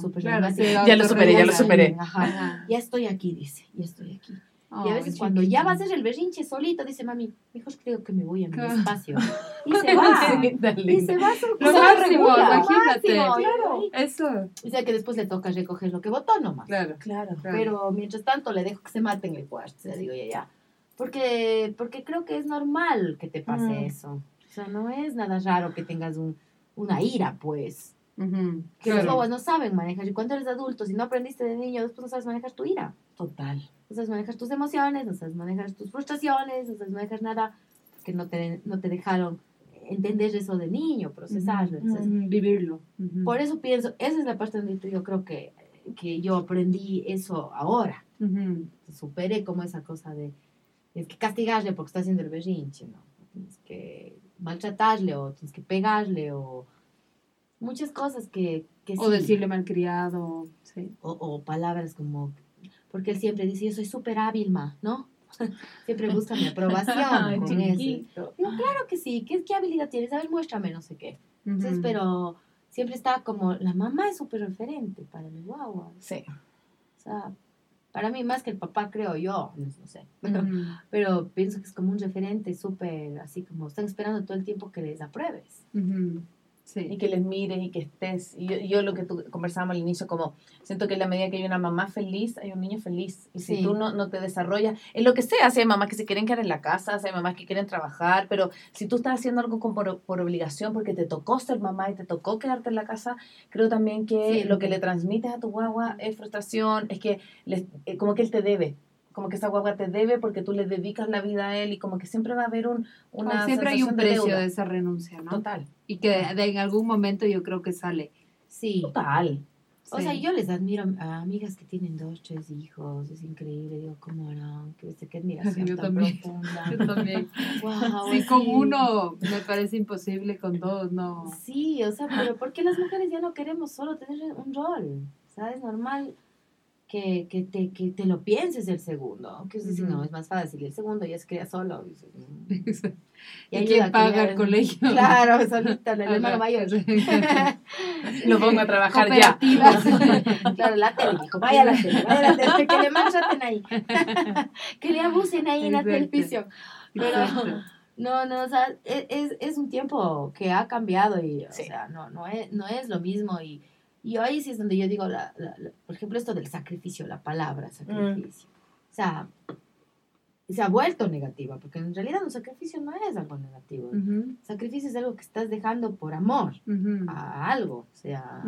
Súper claro, Ya lo superé, ya lo superé. Ajá. Ajá. Ya estoy aquí, dice, ya estoy aquí. Y a veces cuando ya va a hacer el berrinche solito, dice, mami, mejor creo que me voy a mi Claro. espacio. Y se va. Linda, y se va a su Lo se máximo, regula, imagínate. máximo, Claro. Eso, O sea que después le toca recoger lo que botó nomás. claro. Claro. claro. Pero mientras tanto le dejo que se mate en el cuarto. O sea, digo, ya, ya. Porque, porque creo que es normal que te pase Mm. eso. O sea, no es nada raro que tengas un, una ira, pues. Ujú, Que claro. los bobos no saben manejar. Y cuando eres adulto, si no aprendiste de niño, después no sabes manejar tu ira. Total. No sabes manejar tus emociones, no sabes manejar tus frustraciones, no sabes manejar nada. Porque no te, no te dejaron entender eso de niño, procesarlo. Ujú, Vivirlo. Por eso pienso, esa es la parte donde yo creo que, que yo aprendí eso ahora. Superé como esa cosa de tienes que castigarle porque está haciendo el berrinche, ¿no? Tienes que maltratarle o tienes que pegarle o muchas cosas que, que O sí. decirle malcriado. Sí. o, o palabras como, porque él siempre dice, yo soy súper hábil, ma, ¿no? siempre busca mi aprobación con eso. Digo, claro que sí, ¿qué, qué habilidad tienes? A ver, muéstrame, no sé qué. Entonces, pero siempre está como, la mamá es súper referente para mi guagua. Sí. O sea, para mí más que el papá, creo yo, no, no sé. Pero, Ujú. pero pienso que es como un referente súper, así como están esperando todo el tiempo que les apruebes. Y Sí. que les mires y que estés. Y yo, yo lo que tú conversábamos al inicio, como siento que en la medida que hay una mamá feliz, hay un niño feliz. Y si Sí. tú no, no te desarrollas, en lo que sea, si hay mamás que se quieren quedar en la casa, si hay mamás que quieren trabajar, pero si tú estás haciendo algo con- por, por obligación, porque te tocó ser mamá y te tocó quedarte en la casa, creo también que Sí, lo que le transmites a tu guagua es frustración, es que les- eh, como que él te debe. Como que esa guagua te debe porque tú le dedicas la vida a él y como que siempre va a haber un, una O siempre hay un sensación de precio deuda. de esa renuncia, ¿no? Total. Y que de- en algún momento yo creo que sale. Sí. Total. O sea, Sí. yo les admiro a amigas que tienen dos, tres hijos, es increíble, digo, ¿cómo harán? Qué, qué admiración Yo tan también. profunda. Yo también. Wow, Sí, con uno me parece imposible, con dos no. Sí, o sea, pero ¿por qué las mujeres ya no queremos solo tener un rol? O sea, es normal que, que, te, que te lo pienses el segundo. Que es decir, Ujú. no, es más fácil. El segundo ya se cría solo. dices, mm. ¿Y ayuda quién paga el colegio? Claro, solita, el hermano mayor. Lo pongo a trabajar ya. Claro, la tele, hijo, vaya la tele, vaya la tele, que le maltraten ahí, que le abusen ahí en la Exacto. televisión. Pero, Exacto. no, no, o sea, e- es, es un tiempo que ha cambiado y, Sí. o sea, no, no, es, no es lo mismo y, y ahí sí es donde yo digo, la, la- la- por ejemplo, esto del sacrificio, la palabra sacrificio. O sea, se ha vuelto negativa, porque en realidad un sacrificio no es algo negativo. Sacrificio es algo que estás dejando por amor a algo, o sea,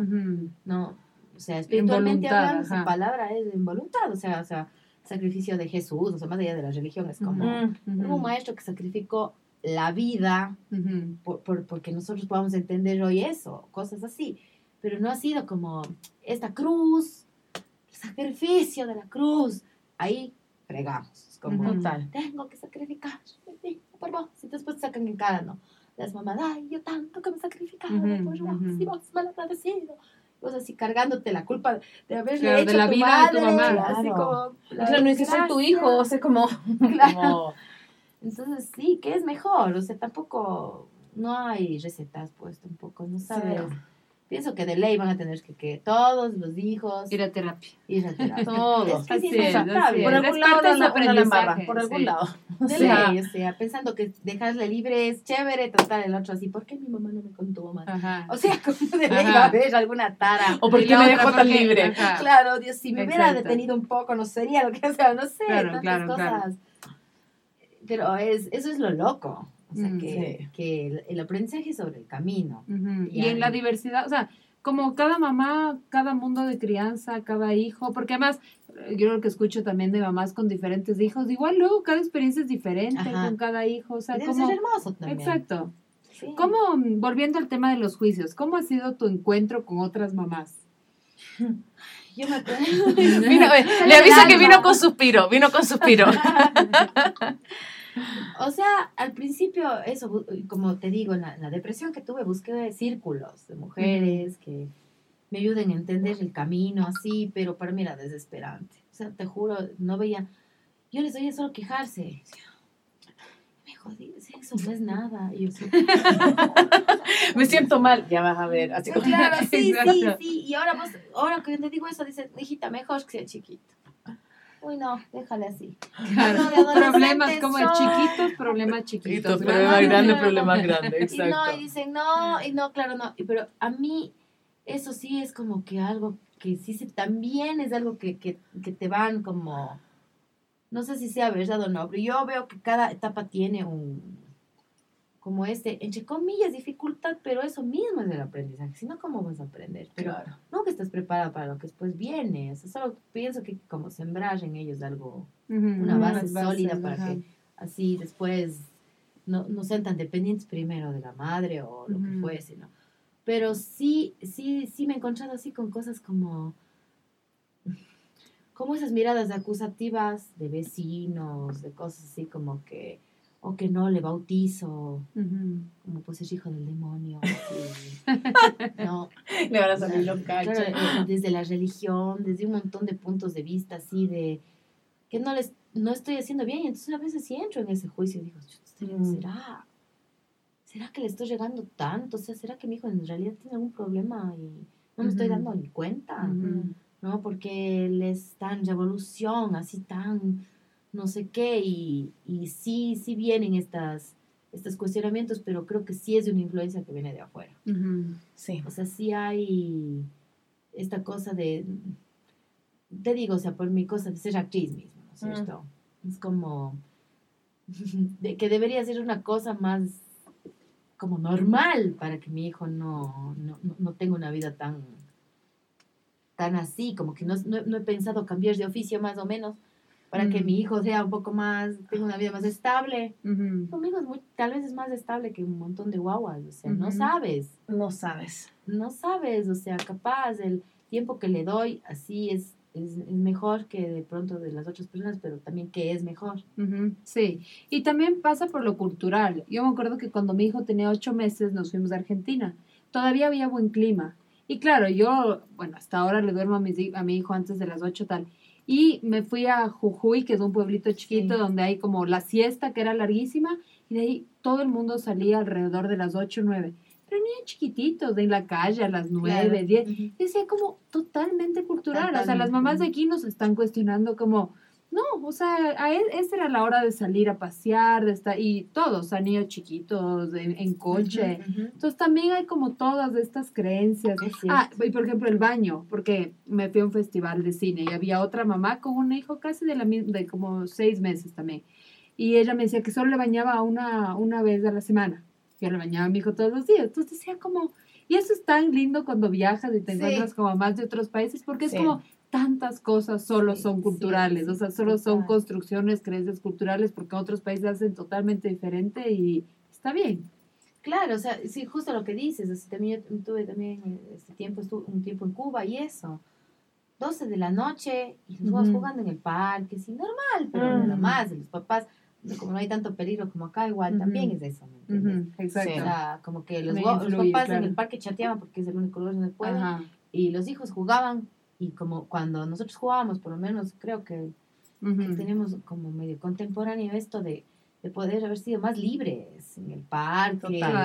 no, o sea, espiritualmente hablando, esa palabra es en voluntad, o sea, o sea, sacrificio de Jesús, o sea, más allá de la religión, es como Mm. un maestro que sacrificó la vida por, por- porque nosotros podamos entender hoy eso, cosas así, pero no ha sido como esta cruz, el sacrificio de la cruz, ahí fregamos, es como, Ujú. Total. tengo que sacrificar por vos, y después sacan en cara, ¿no? Las mamás, ay, yo tanto que me sacrificaba Ujú, por vos, y vos mal agradecido. Vos así cargándote la culpa de haberle Claro, de hecho la a tu vida de tu madre, mamá. así Claro. como... la Claro, no dice, soy tu hijo, o sea, como... Claro. como- Entonces, sí, ¿qué es mejor? O sea, tampoco, no hay recetas, pues, tampoco, no sabes. Sí. Pienso que de ley van a tener que, que todos los hijos Ir a terapia. ir a terapia. Todo. Es que Así es así Por algún lado la, la por algún sí. lado. De Sí. ley, o sea, pensando que dejarle libre es chévere, tratar el otro así, ¿por qué mi mamá no me contó más? Ajá. O sea, como de ley va a haber alguna tara. O por Y qué la me dejó tan porque- libre. ajá. Claro, Dios, si me hubiera detenido un poco, no sería lo que, o sea, no sé, Claro, tantas claro, cosas. claro. Pero es, eso es lo loco, o sea, Mm, que, sí. que el, el aprendizaje sobre el camino. Y en la diversidad, o sea, como cada mamá, cada mundo de crianza, cada hijo, porque además eh, yo lo que escucho también de mamás con diferentes hijos, igual luego cada experiencia es diferente Ajá. con cada hijo, o sea, debe como... ser hermoso también. Exacto. Sí. ¿Cómo, mm, volviendo al tema de los juicios, cómo ha sido tu encuentro con otras mamás? Yo me acuerdo. Eh, le aviso que vino con suspiro, vino con suspiro. O sea, al principio, eso, como te digo, en la, en la depresión que tuve, busqué círculos de mujeres que me ayuden a entender el camino, así, pero para mí era desesperante. O sea, te juro, no veía. Yo les oía solo quejarse. Me jodí, eso no es nada. Y yo, sí, Me siento mal. Ya vas a ver. Así como, claro, sí, sí, sí. Y ahora, vos, ahora que te digo eso, dices, hijita, mejor que sea chiquito. Uy, no, déjale así. Claro, No, problemas como son- chiquitos, problemas chiquitos. Problemas grandes, problemas grandes. Y no, y dicen no, y no, claro, no. Pero a mí, eso sí es como que algo que sí se, también es algo que, que, que te van como, no sé si sea verdad o no, pero yo veo que cada etapa tiene un, como este, entre comillas, dificultad, pero eso mismo es el aprendizaje, si no, ¿cómo vas a aprender? Pero Claro. no que estás preparada para lo que después viene, o sea, solo pienso que como sembrar en ellos algo una base bases, sólida para que así después no, no sean tan dependientes primero de la madre o lo que fuese, ¿no? Pero sí, sí, sí me he encontrado así con cosas como, como esas miradas acusativas de vecinos, de cosas así como que, o que no le bautizo, como pues es hijo del demonio, así. no, Le van a salir los Claro, cachos. eh, desde la religión, desde un montón de puntos de vista así de que no les no estoy haciendo bien, y entonces a veces sí entro en ese juicio y digo, "Chuta, Mm. ¿será? ¿Será que le estoy llegando tanto? O sea, ¿será que mi hijo en realidad tiene algún problema y no me estoy dando ni cuenta? ¿No? Porque él es tan revolución, así tan no sé qué, y, y sí, sí vienen estas, estos cuestionamientos, pero creo que sí es de una influencia que viene de afuera. Sí. O sea, sí hay esta cosa de, te digo, o sea, por mi cosa de ser actriz misma, ¿no es cierto? Es como, de que debería ser una cosa más como normal para que mi hijo no, no, no- tenga una vida tan, tan así, como que no, no, no he pensado cambiar de oficio más o menos para que mi hijo sea un poco más, tenga una vida más estable. Conmigo es muy, tal vez es más estable que un montón de guaguas, o sea, no sabes, No sabes. no sabes, o sea, capaz el tiempo que le doy así es, es, es mejor que de pronto de las otras personas, pero también que es mejor. Sí, y también pasa por lo cultural. Yo me acuerdo que cuando mi hijo tenía ocho meses nos fuimos a Argentina. Todavía había buen clima. Y claro, yo, bueno, hasta ahora le duermo a, hi- a mi hijo antes de las ocho tal. Y me fui a Jujuy, que es un pueblito chiquito Sí. donde hay como la siesta que era larguísima. Y de ahí todo el mundo salía alrededor de las ocho, nueve. Pero niños chiquititos, de en la calle a las nueve, Claro. diez. Ujú. Decía como totalmente cultural. O sea, las mamás de aquí nos están cuestionando como, no, o sea, a e- esa era la hora de salir a pasear, de estar, y todos, a niños chiquitos, en, en coche. Ujú, ujú. Entonces también hay como todas estas creencias. Ah, y por ejemplo el baño, porque me fui a un festival de cine y había otra mamá con un hijo casi de la de como seis meses también. Y ella me decía que solo le bañaba una, una vez a la semana. Yo le bañaba a mi hijo todos los días. Entonces decía como, y eso es tan lindo cuando viajas y te Sí. encuentras como mamás de otros países, porque Sí. es como tantas cosas solo Sí, son culturales, sí, o sea, solo son construcciones, creencias culturales, porque otros países hacen totalmente diferente y está bien. Claro, o sea, sí, justo lo que dices, o sea, también yo tuve también eh, este tiempo, estuve un tiempo en Cuba y eso, 12 de la noche y los guagos Ujú. jugando en el parque, sí, normal, pero Mm. nada más, y los papás, como no hay tanto peligro como acá, igual Ujú. también es eso, ¿me entiendes? Exacto. O sea, como que los, guagos- los influye, papás en claro. el parque chateaban porque es el único lugar donde pueden, Ajá. y los hijos jugaban, y como cuando nosotros jugábamos, por lo menos creo que tenemos como medio contemporáneo esto de, de poder haber sido más libres en el parque, Total.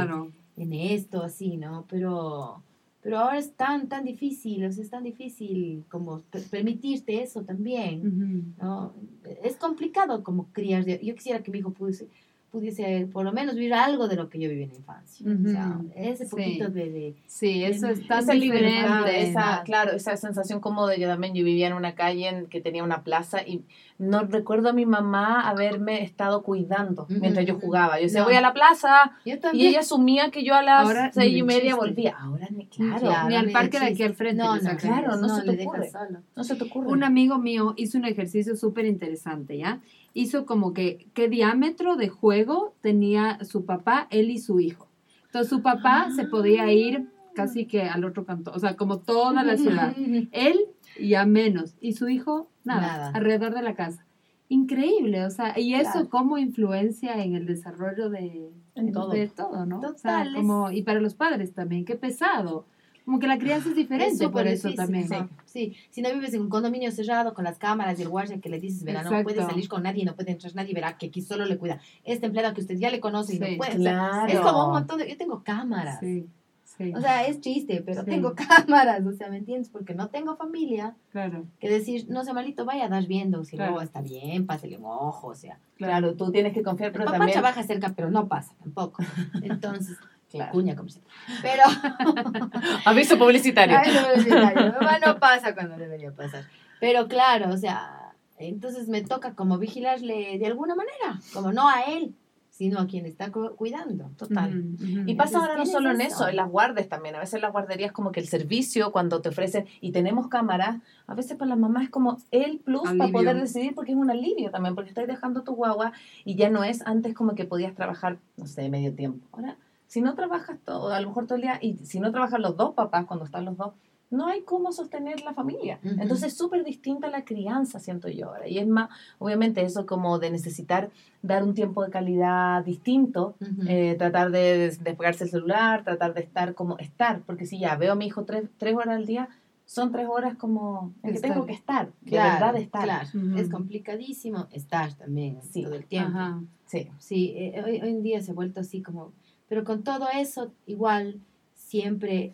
En esto, así, ¿no? Pero, pero ahora es tan, tan difícil, o sea, es tan difícil como per- permitirte eso también. ¿no? Es complicado como criar, yo quisiera que mi hijo pudiese, pudiese por lo menos vivir algo de lo que yo viví en la infancia, o sea, ese Sí. poquito de... de Sí, eso es tan esa diferente. esa, claro, esa sensación como de yo también, yo vivía en una calle en que tenía una plaza y no recuerdo a mi mamá haberme estado cuidando Ujú, mientras yo jugaba. Yo decía, No. voy a la plaza yo y ella asumía que yo a las Ahora seis y de media volvía. Ahora ni, claro, Claro, Ni al parque de aquí al frente No, no. Claro, no se te ocurre. no se te ocurre. Un amigo mío hizo un ejercicio súper interesante, ¿ya? Hizo como que qué diámetro de juego tenía su papá, él y su hijo. Entonces su papá se podía ir casi que al otro canto, o sea, como toda la ciudad. Él ya menos y su hijo nada, Nada. alrededor de la casa. Increíble, o sea, y eso Claro. cómo influencia en el desarrollo de, En todo. de todo, ¿no? O sea, Total, como, y para los padres también, qué pesado. Como que la crianza es diferente Es por eso difícil, también. Sí. sí, si no vives en un condominio cerrado con las cámaras y el guardia que le dices, verá, no puede salir con nadie, no puede entrar nadie, verá que aquí solo le cuida este empleado que usted ya le conoce y Sí, no puede. Claro. es como un montón de... Yo tengo cámaras. Sí, sí, O sea, es chiste, pero Sí. tengo cámaras, o sea, ¿me entiendes? Porque no tengo familia claro. que decir, no sé, malito, vaya a dar viendo, si Claro. no está bien, pásele un ojo, o sea. Claro, tú tienes que confiar, El pero papá también... trabaja cerca, pero no pasa tampoco. Entonces, Claro. cuña comercial. Pero... Aviso publicitario. No, publicitario. Mi mamá no pasa cuando debería pasar. Pero claro, o sea, entonces me toca como vigilarle de alguna manera, como no a él, sino a quien está cu- cuidando. Total. Ujú, ujú. Y pasa ahora no solo en eso. eso, en las guardias también. A veces las guarderías como que el servicio cuando te ofrecen y tenemos cámaras, a veces para las mamás es como el plus para Alivio. poder decidir porque es un alivio también, porque estás dejando tu guagua y ya no es antes como que podías trabajar, no sé, medio tiempo. Ahora, si no trabajas todo, a lo mejor todo el día, y si no trabajan los dos papás cuando están los dos, no hay cómo sostener la familia. Entonces es súper distinta la crianza, siento yo ahora. Y es más, obviamente eso como de necesitar dar un tiempo de calidad distinto eh, tratar de des- despegarse el celular, tratar de estar como estar, porque si ya veo a mi hijo tres, tres horas al día, son tres horas como en que tengo que estar, de Claro, verdad estar. Claro, es complicadísimo estar también Sí. todo el tiempo. Ajá. Sí, Sí, eh, hoy, hoy en día se ha vuelto así como, pero con todo eso igual siempre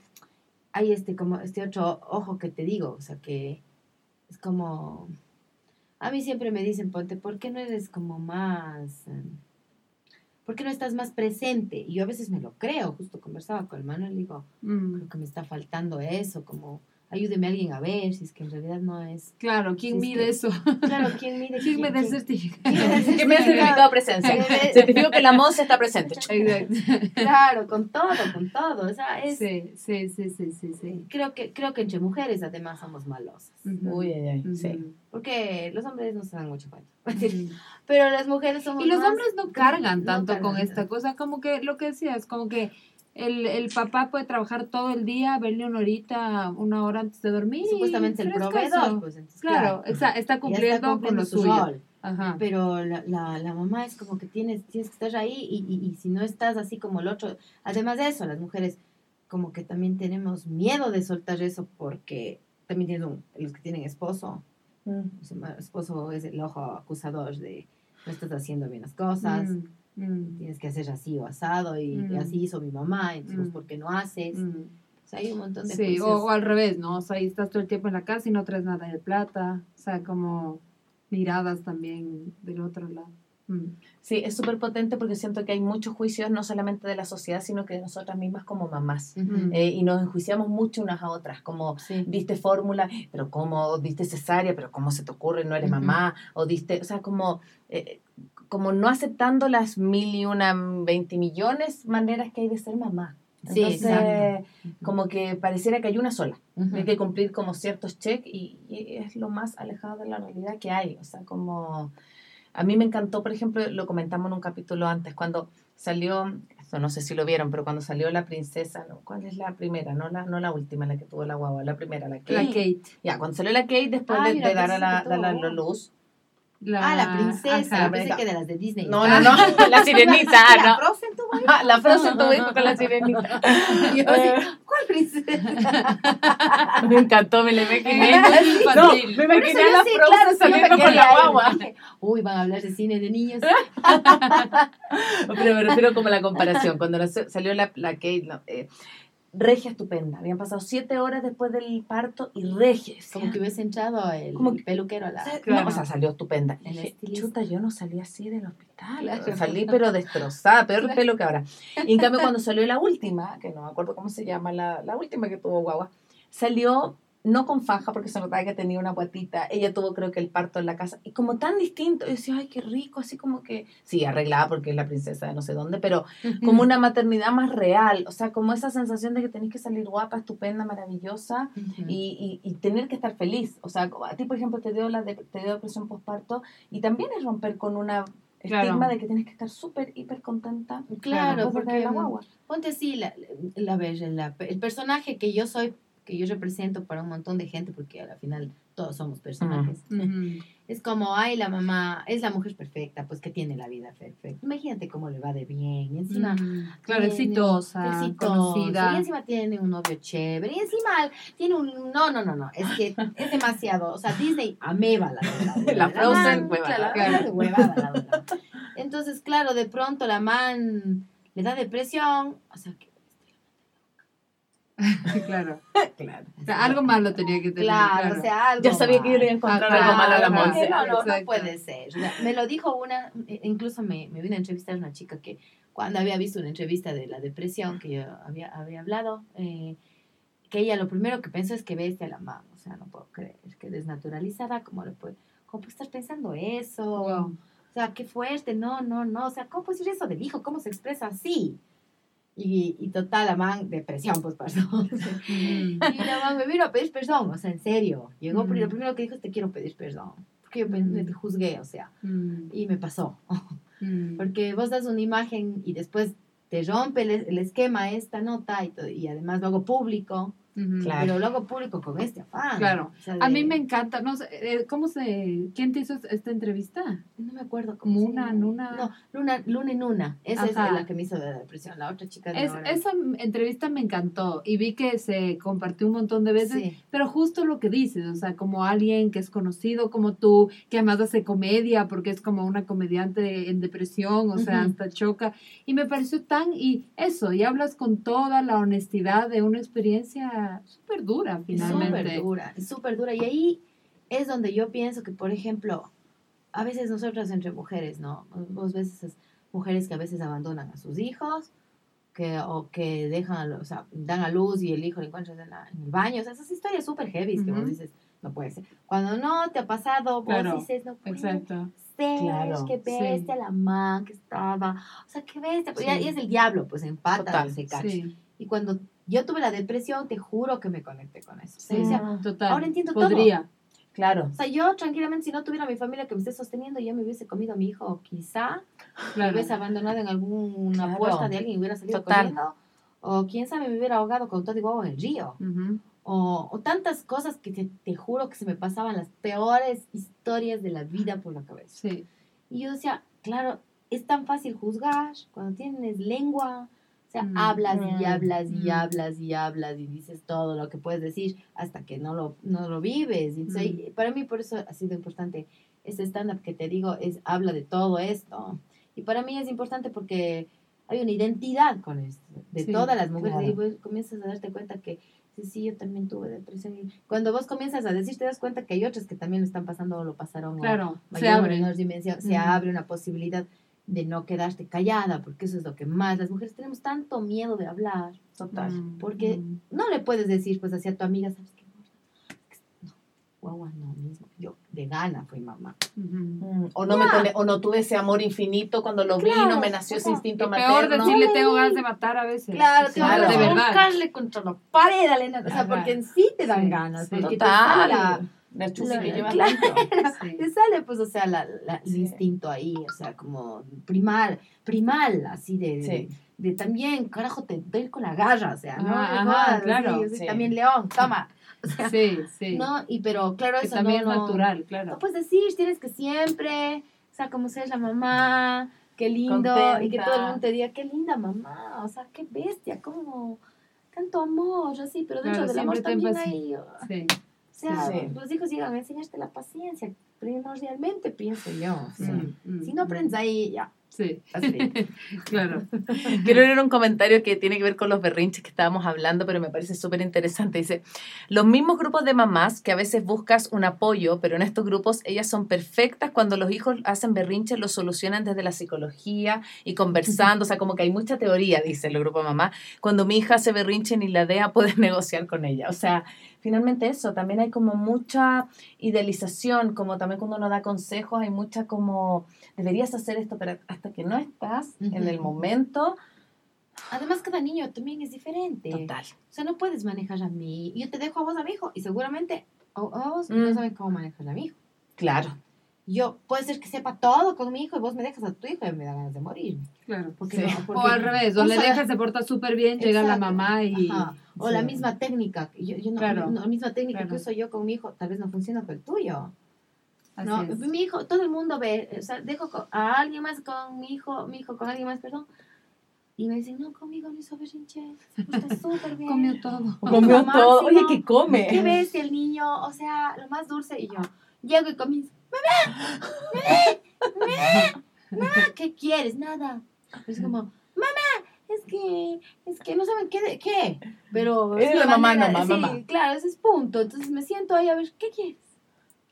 hay este como este otro ojo que te digo, o sea que es como a mí siempre me dicen, ponte, ¿por qué no eres como más eh, ¿Por qué no estás más presente? Y yo a veces me lo creo, justo conversaba con el Manuel y digo, Mm. creo que me está faltando eso, como ayúdeme a alguien a ver si es que en realidad no es. Claro, ¿quién es mide que- eso? Claro, ¿quién mide? ¿Quién me da el quién- certificado? quién me da el certificado de presencia. Certifico que la Monse está presente. Exacto. Claro, con todo, con todo. O sea, es, Sí, sí, sí, sí, sí, sí. creo, que, creo que entre mujeres además somos malosas. Ujú. Uy, ay, ay, Ujú. sí. Porque los hombres no se dan mucho cuenta. Ujú. Pero las mujeres somos Y los más- hombres no cargan no tanto con cargan esta tanto. cosa, como que lo que decías, como que el, el papá puede trabajar todo el día, verle una horita, una hora antes de dormir. Supuestamente el proveedor, pues entonces, Claro, está, cumpliendo, está con lo suyo. rol. Ajá. Pero la, la, la mamá es como que tienes, tienes que estar ahí y, y, y si no estás así como el otro. Además de eso, las mujeres como que también tenemos miedo de soltar eso porque también tienen un- los que tienen esposo. Mm. Ma- esposo es el ojo acusador de no estás haciendo bien las cosas, Mm, mm, tienes que hacer así o asado y, Mm. así hizo mi mamá, entonces Mm. ¿por qué no haces? mm. O sea, hay un montón de Sí, juicios. o, o al revés, ¿no? O sea, ahí estás todo el tiempo en la casa y no traes nada de plata. O sea, como miradas también del otro lado. Mm. Sí, es súper potente porque siento que hay muchos juicios, no solamente de la sociedad, sino que de nosotras mismas como mamás. Ujú. Eh, y nos enjuiciamos mucho unas a otras, como Sí. diste fórmula, pero cómo diste cesárea, pero cómo se te ocurre, no eres Ujú. mamá, o diste, o sea, como, eh, como no aceptando las mil y una, veinte millones maneras que hay de ser mamá. Sí, Entonces, exacto. como que pareciera que hay una sola. Hay que cumplir como ciertos check y, y es lo más alejado de la realidad que hay. O sea, como a mí me encantó, por ejemplo, lo comentamos en un capítulo antes, cuando salió, esto no sé si lo vieron, pero cuando salió la princesa, ¿no? ¿cuál es la primera? No la, no la última, la que tuvo la guagua, la primera, la Kate. La Kate. Ya, cuando salió la Kate, después de, dar a la, la guagua. luz. La, Ah, la princesa. Ajá. Pensé que de las de Disney. No, no, no, la sirenita, La ¿no? Frozen tuvo ahí. Ah, La Frozen tuvo hijo con la sirenita. Yo así, ¿Cuál princesa? Me encantó, me la imaginé. Eh, No, infantil. me imaginé a la sí, Frozen claro, saliendo con la guagua. Uy, van a hablar de cine de niños. Pero me refiero como a la comparación. Cuando la- salió la, la Kate, no, eh, regia estupenda. Habían pasado siete horas después del parto y regia. Como que hubiese entrado el Como que- peluquero a O la... sea, Claro. no, o sea, salió estupenda. Y El dije, chuta, yo no salí así del hospital. Claro. Salí pero destrozada, peor Claro. pelo que ahora. Y en cambio cuando salió la última, que no me acuerdo cómo se llama, la, la última que tuvo guagua, salió no con faja porque se notaba que tenía una guatita. Ella tuvo creo que el parto en la casa. Y como tan distinto, yo decía, ay, qué rico, así como que, sí, arreglada porque es la princesa de no sé dónde, pero como una maternidad más real. O sea, como esa sensación de que tenés que salir guapa, estupenda, maravillosa y, y, y tener que estar feliz. O sea, a ti, por ejemplo, te dio, la de- te dio depresión postparto y también es romper con una Claro. estigma de que tienes que estar súper, hiper contenta. Claro, porque la guagua. ponte así, la, la, la- el personaje que yo soy, que yo represento para un montón de gente, porque al final todos somos personajes. Ujú. Es como, ay, la mamá es la mujer perfecta, pues que tiene la vida perfecta. Imagínate cómo le va de bien. Y encima, Mm, Claro, tiene- exitosa, exitoso, conocida. Y encima tiene un novio chévere. Y encima tiene un. No, no, no, no. Es que es demasiado. O sea, Disney ameba la verdad. La Frozen, huevada. Claro, la huevada, la verdad. Entonces, claro, de pronto la man le da depresión. O sea, que. claro. Claro. O sea, algo malo tenía que tener. Claro, Claro, o sea, algo. Ya sabía que yo le iba a encontrar algo malo a la. Monse. No, no, no puede ser. O sea, me lo dijo una, eh, incluso me, me vino a entrevistar una chica que cuando había visto una entrevista de la depresión que yo había, había hablado, eh, que ella lo primero que pensó es que bestia la mamá. O sea, no puedo creer, que desnaturalizada, ¿cómo le puede, cómo puede estar pensando eso? Wow. O sea, qué fuerte, no, no, no. O sea, ¿cómo puede decir eso del hijo? ¿Cómo se expresa así? Y, y total, la man, depresión, pues pasó. Ujú. Y la mamá me vino a pedir perdón, o sea, en serio. Llegó, Mm. lo primero que dijo es te quiero pedir perdón. Porque yo Mm. te juzgué, o sea, Mm, y me pasó. mm. Porque vos das una imagen y después te rompe el, el esquema esta nota y, todo, y además lo hago público, Claro. pero lo hago público con este afán. Claro. O sea, A mí me encanta, no sé, eh, ¿cómo se, quién te hizo esta entrevista? No me acuerdo Muna, llama. Nuna. No, Luna, Luna en Una. Esa Ajá. es la que me hizo de la depresión. La otra chica de Es, esa entrevista me encantó y vi que se compartió un montón de veces, Sí. pero justo lo que dices, o sea, como alguien que es conocido como tú, que además hace comedia porque es como una comediante en depresión, o sea, hasta choca, y me pareció tan, y eso, y hablas con toda la honestidad de una experiencia súper dura finalmente. súper dura, súper dura. Y ahí es donde yo pienso que, por ejemplo, a veces nosotras entre mujeres, ¿no? Vos ves esas mujeres que a veces abandonan a sus hijos, que, o que dejan, o sea, dan a luz y el hijo lo encuentras en, en el baño. O sea, esas historias súper heavy que vos dices, no puede ser. Cuando no te ha pasado, vos Claro, dices, no puede Exacto. ser, Claro, qué sí. bestia la man que estaba. O sea, qué bestia. Pues, ya- Sí. Y es el diablo, pues empata ese cacho. Sí, Y cuando yo tuve la depresión, te juro que me conecté con eso. O sea, sí, decía, total. ahora entiendo todo. Podría. Claro. o sea, yo tranquilamente, si no tuviera mi familia que me esté sosteniendo, yo me hubiese comido a mi hijo, quizá, me Claro. hubiese abandonado en alguna Claro. puerta de alguien y hubiera salido Total. corriendo. O quién sabe, me hubiera ahogado con todo y huevo en el río. O tantas cosas que te, te juro que se me pasaban las peores historias de la vida por la cabeza. Sí. Y yo decía, claro, es tan fácil juzgar cuando tienes lengua. Sea, Mm. hablas y hablas y Mm. hablas y hablas y dices todo lo que puedes decir hasta que no lo, no lo vives. Y entonces, Mm. para mí por eso ha sido importante este stand-up que te digo, es habla de todo esto. Y para mí es importante porque hay una identidad con esto, de Sí, todas las mujeres. claro. Y vos comienzas a darte cuenta que sí, sí, yo también tuve depresión. Y cuando vos comienzas a decir, te das cuenta que hay otras que también lo están pasando o lo pasaron. Claro. Se mayor o abre. menor dimensión, se abre una posibilidad de no quedarte callada, porque eso es lo que más las mujeres tenemos tanto miedo de hablar. Total. Mm, Porque- mm. No le puedes decir pues hacia tu amiga, ¿sabes qué? No, guagua, no mismo. Yo de gana fui mamá. Mm, O no, me o no tuve ese amor infinito cuando lo vi, Claro, no me nació ese o sea, instinto Y peor materno. decirle tengo ganas de matar a veces. Claro, Sí, te Claro. vas de buscarle contra la pared, Elena. O sea, Ajá. porque en sí te dan Sí, ganas. sí. Porque te chufi la- que llevas claro. dentro. Sí. te sale, pues, o sea, la, la- el Sí. instinto ahí, o sea, como primal, primal, así de, Sí. de también, carajo, te doy con la garra, o sea, ¿no? Ajá, jodas, claro, yo soy. También león, toma. O sea, Sí, sí. no, y pero claro, que eso también no, es no- natural, No claro. puedes decir, tienes que siempre, o sea, como ser la mamá, qué lindo, y que Contenta. todo el mundo te diga, qué linda mamá, o sea, qué bestia, como tanto amor, así, pero dentro Claro, del amor también hay, Sí. Sea, Sí. los hijos llegan a enseñarte la paciencia, primordialmente pienso yo, o sea, Mm, mm, si no aprendes ahí, ya, Sí, así. claro. Quiero leer un comentario que tiene que ver con los berrinches que estábamos hablando, pero me parece súper interesante. Dice, los mismos grupos de mamás que a veces buscas un apoyo, pero en estos grupos ellas son perfectas cuando los hijos hacen berrinches, lo solucionan desde la psicología y conversando, o sea, como que hay mucha teoría, dice el grupo de mamá. Cuando mi hija hace berrinche ni la DEA puede negociar con ella. O sea, finalmente eso, también hay como mucha idealización, como también cuando uno da consejos, hay mucha como, deberías hacer esto, pero hasta que no estás en el momento, Además, cada niño también es diferente. total. O sea, no puedes manejar a mí. Yo te dejo a vos a mi hijo y seguramente a, a vos Mm. no saben cómo manejar a mi hijo. Claro. Yo puede ser que sepa todo con mi hijo y vos me dejas a tu hijo y me da ganas de morir. Claro. Porque Sí. no, O porque- al revés, o, o le sea, dejas, se porta súper bien, llega la Exacto. mamá y... Ajá. O la Sí. misma técnica. Yo, yo no, Claro. no, la misma técnica Claro. que uso yo con mi hijo tal vez no funciona con el tuyo. Así No, es. mi hijo, todo el mundo ve, o sea, dejo a alguien más con mi hijo, mi hijo con alguien más, perdón. Y me dicen, no, conmigo no hizo berrinche. Está súper bien. Comió todo. Comió todo. Oye. ¿qué come? ¿Qué ves el niño? O sea, lo más dulce. Y yo llego y comienzo, mamá, mamá, mamá, mamá, ¿qué quieres? Nada. Es como, mamá, es que, es que no saben qué, de- qué. Pero Es la la mamá manera- nomás, sí, mamá. claro, ese es punto. Entonces me siento ahí a ver, ¿qué quieres?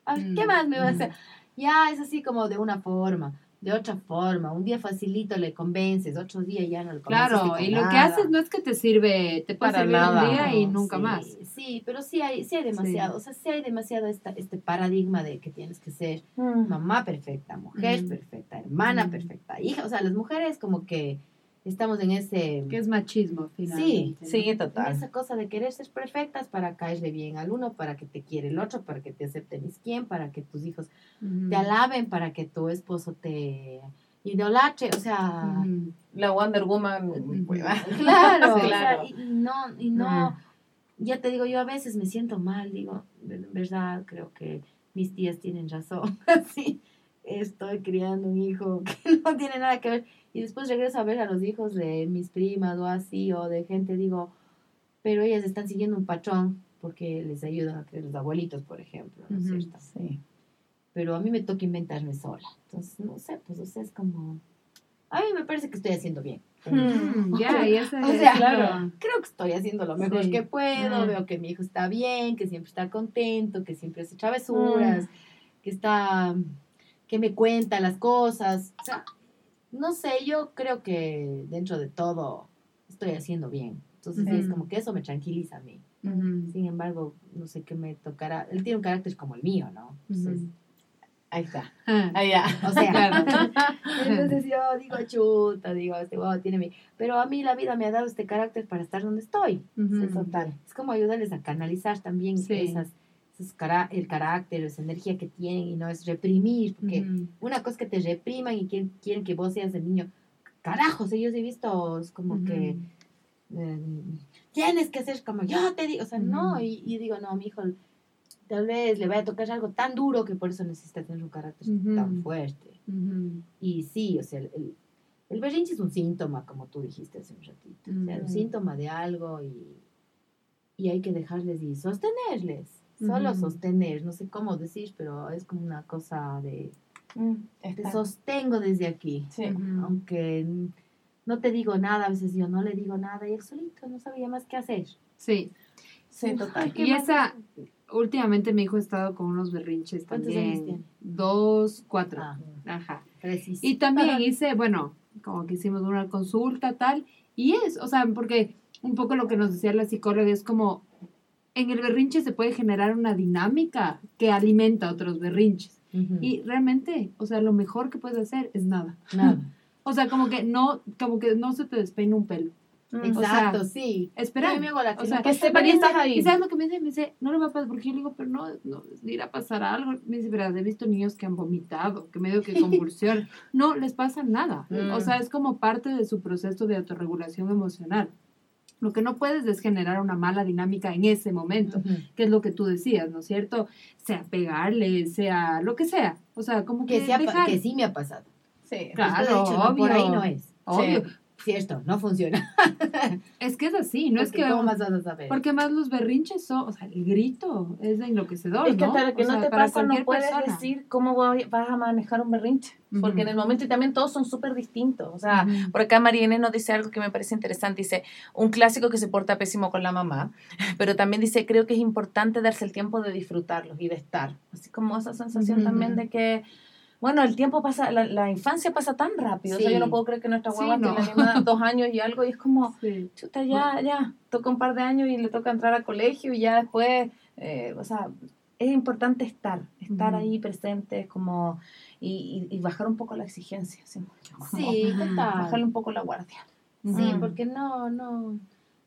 A ver, ¿qué Mm, más me va a mm. hacer? Ya es así como de una forma, de otra forma. Un día facilito le convences, otro día ya no le convences. Claro, y lo que nada. haces no es que te sirve, te puede Para servir nada. un día y nunca sí, más. Sí, pero sí hay, sí hay demasiado, o sea, sí hay demasiado esta, este paradigma de que tienes que ser Mm. mamá perfecta, mujer Mm. perfecta, hermana Mm. perfecta, hija, o sea, las mujeres como que estamos en ese... Que es machismo, finalmente. ¿no? Sí, en total. esa cosa de querer ser perfectas para caerle bien al uno, para que te quiere el otro, para que te acepte ni quién, para que tus hijos te alaben, para que tu esposo te idolatre, o sea. La Wonder Woman. Ujú. pues, Claro, Sí, o sea, claro. y, y no, y no, ya te digo, yo a veces me siento mal, digo, verdad, creo que mis tías tienen razón, sí, estoy criando un hijo que no tiene nada que ver, y después regreso a ver a los hijos de mis primas o así, o de gente, digo, pero ellas están siguiendo un patrón, porque les ayudan a creer los abuelitos, por ejemplo, ¿no es cierto? Sí. Pero a mí me toca inventarme sola, entonces, no sé, pues, o sea, es como, a mí me parece que estoy haciendo bien. Mm, Ya, y ese O sea, claro. creo que estoy haciendo lo mejor Sí. que puedo, Mm. veo que mi hijo está bien, que siempre está contento, que siempre hace travesuras, que está, que me cuenta las cosas, o sea, no sé, yo creo que dentro de todo estoy haciendo bien. Entonces, sí, es como que eso me tranquiliza a mí. Sin embargo, no sé qué me tocará. Él tiene un carácter como el mío, ¿no? Entonces, ahí está. Ah, Ah, ya. O sea, Claro. entonces yo digo, chuta, digo, este huevo tiene mi... Pero a mí la vida me ha dado este carácter para estar donde estoy. Ujú. Total. Es como ayudarles a canalizar también Sí. esas, cara- el carácter, esa energía que tienen y no es reprimir, porque Ujú. una cosa es que te repriman y quieren, quieren que vos seas el niño. Carajos, ellos he visto como Ujú. que eh, tienes que ser como yo te digo, o sea, no, Ujú. y, y digo, no, mi hijo tal vez le vaya a tocar algo tan duro que por eso necesita tener un carácter tan fuerte. Y sí, o sea, el, el, berrinche es un síntoma, como tú dijiste hace un ratito, o sea, un síntoma de algo y, y hay que dejarles y sostenerles, solo sostener, no sé cómo decir, pero es como una cosa de, Mm, te sostengo desde aquí, Sí. Aunque no te digo nada, a veces yo no le digo nada y él solito no sabía más qué hacer. Sí. Sí, total. ¿Qué Y esa, últimamente mi hijo ha estado con unos berrinches ¿Cuántos también. años tiene? Dos, cuatro. Ah, Ajá. preciso. Y también hice, bueno, como que hicimos una consulta, tal, y es, o sea, porque un poco lo que nos decía la psicóloga es como, en el berrinche se puede generar una dinámica que alimenta otros berrinches. Ujú. Y realmente, o sea, lo mejor que puedes hacer es nada. nada. O sea, como que no, como que no se te despeina un pelo. Mm. Exacto, sí. Espera. Yo me hago la O sea, que sepa que estás ahí. ¿Y sabes lo que me dice? Me dice, no le va a pasar, porque yo le digo, pero no, no irá a pasar algo. Me dice, verás, he visto niños que han vomitado, que medio que convulsión. no les pasa nada. Mm. O sea, es como parte de su proceso de autorregulación emocional. Lo que no puedes es generar una mala dinámica en ese momento, que es lo que tú decías, ¿no es cierto? Sea pegarle, sea lo que sea. O sea, como que, Que, sea dejar. que sí me ha pasado. Sí. Claro, Después he dicho, no, por ahí obvio. no es. Obvio. Cierto, no funciona. Es que es así, no es Porque que... ¿Cómo más vas a saber? Porque más los berrinches son, o sea, el grito es de enloquecedor, Es que ¿no? hasta que O no sea, te pasa no puedes persona. decir cómo vas a manejar un berrinche. Porque en el momento y también todos son súper distintos. O sea, Ujú. por acá Mariene nos dice algo que me parece interesante. Dice, un clásico que se porta pésimo con la mamá, pero también dice, creo que es importante darse el tiempo de disfrutarlos y de estar. Así como esa sensación Ujú. también de que, bueno, el tiempo pasa, la, la infancia pasa tan rápido. O sea, Sí. yo no puedo creer que nuestra Sí, guagua no. tiene animada dos años y algo y es como, Sí. chuta, ya, ya, toca un par de años y le toca entrar al colegio y ya después, eh, o sea, es importante estar, estar Ujú. ahí presentes como y, y- y bajar un poco la exigencia, ¿sí? Como Sí, Ujú. total. bajarle un poco la guardia. Sí, porque no, no.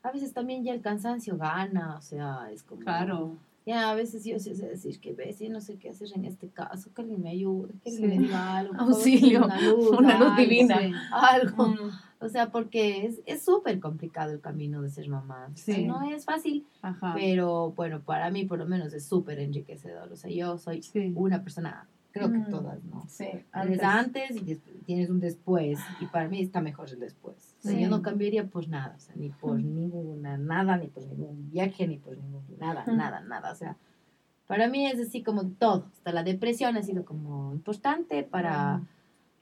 A veces también ya el cansancio gana, o sea, es como. Claro. Ya a veces yo sí sé decir que ves y no sé qué hacer en este caso, que alguien me ayude, que Sí. alguien me diga algo. Auxilio, Una luz, una luz algo, divina. Sí. Algo. O sea, porque es es súper complicado el camino de ser mamá. O sea, Sí. No es fácil, Ajá. pero bueno, para mí por lo menos es súper enriquecedor. O sea, yo soy una persona, creo que Mm. todas, ¿no? Sí, Tienes antes y des- tienes un después. Y para mí está mejor el después. O sea, Sí. yo no cambiaría por nada. O sea, ni por Ujú. ninguna, nada, ni por ningún viaje, ni por ningún, nada, Ujú. nada, nada. O sea, para mí es así como todo. Hasta la depresión ha sido como importante para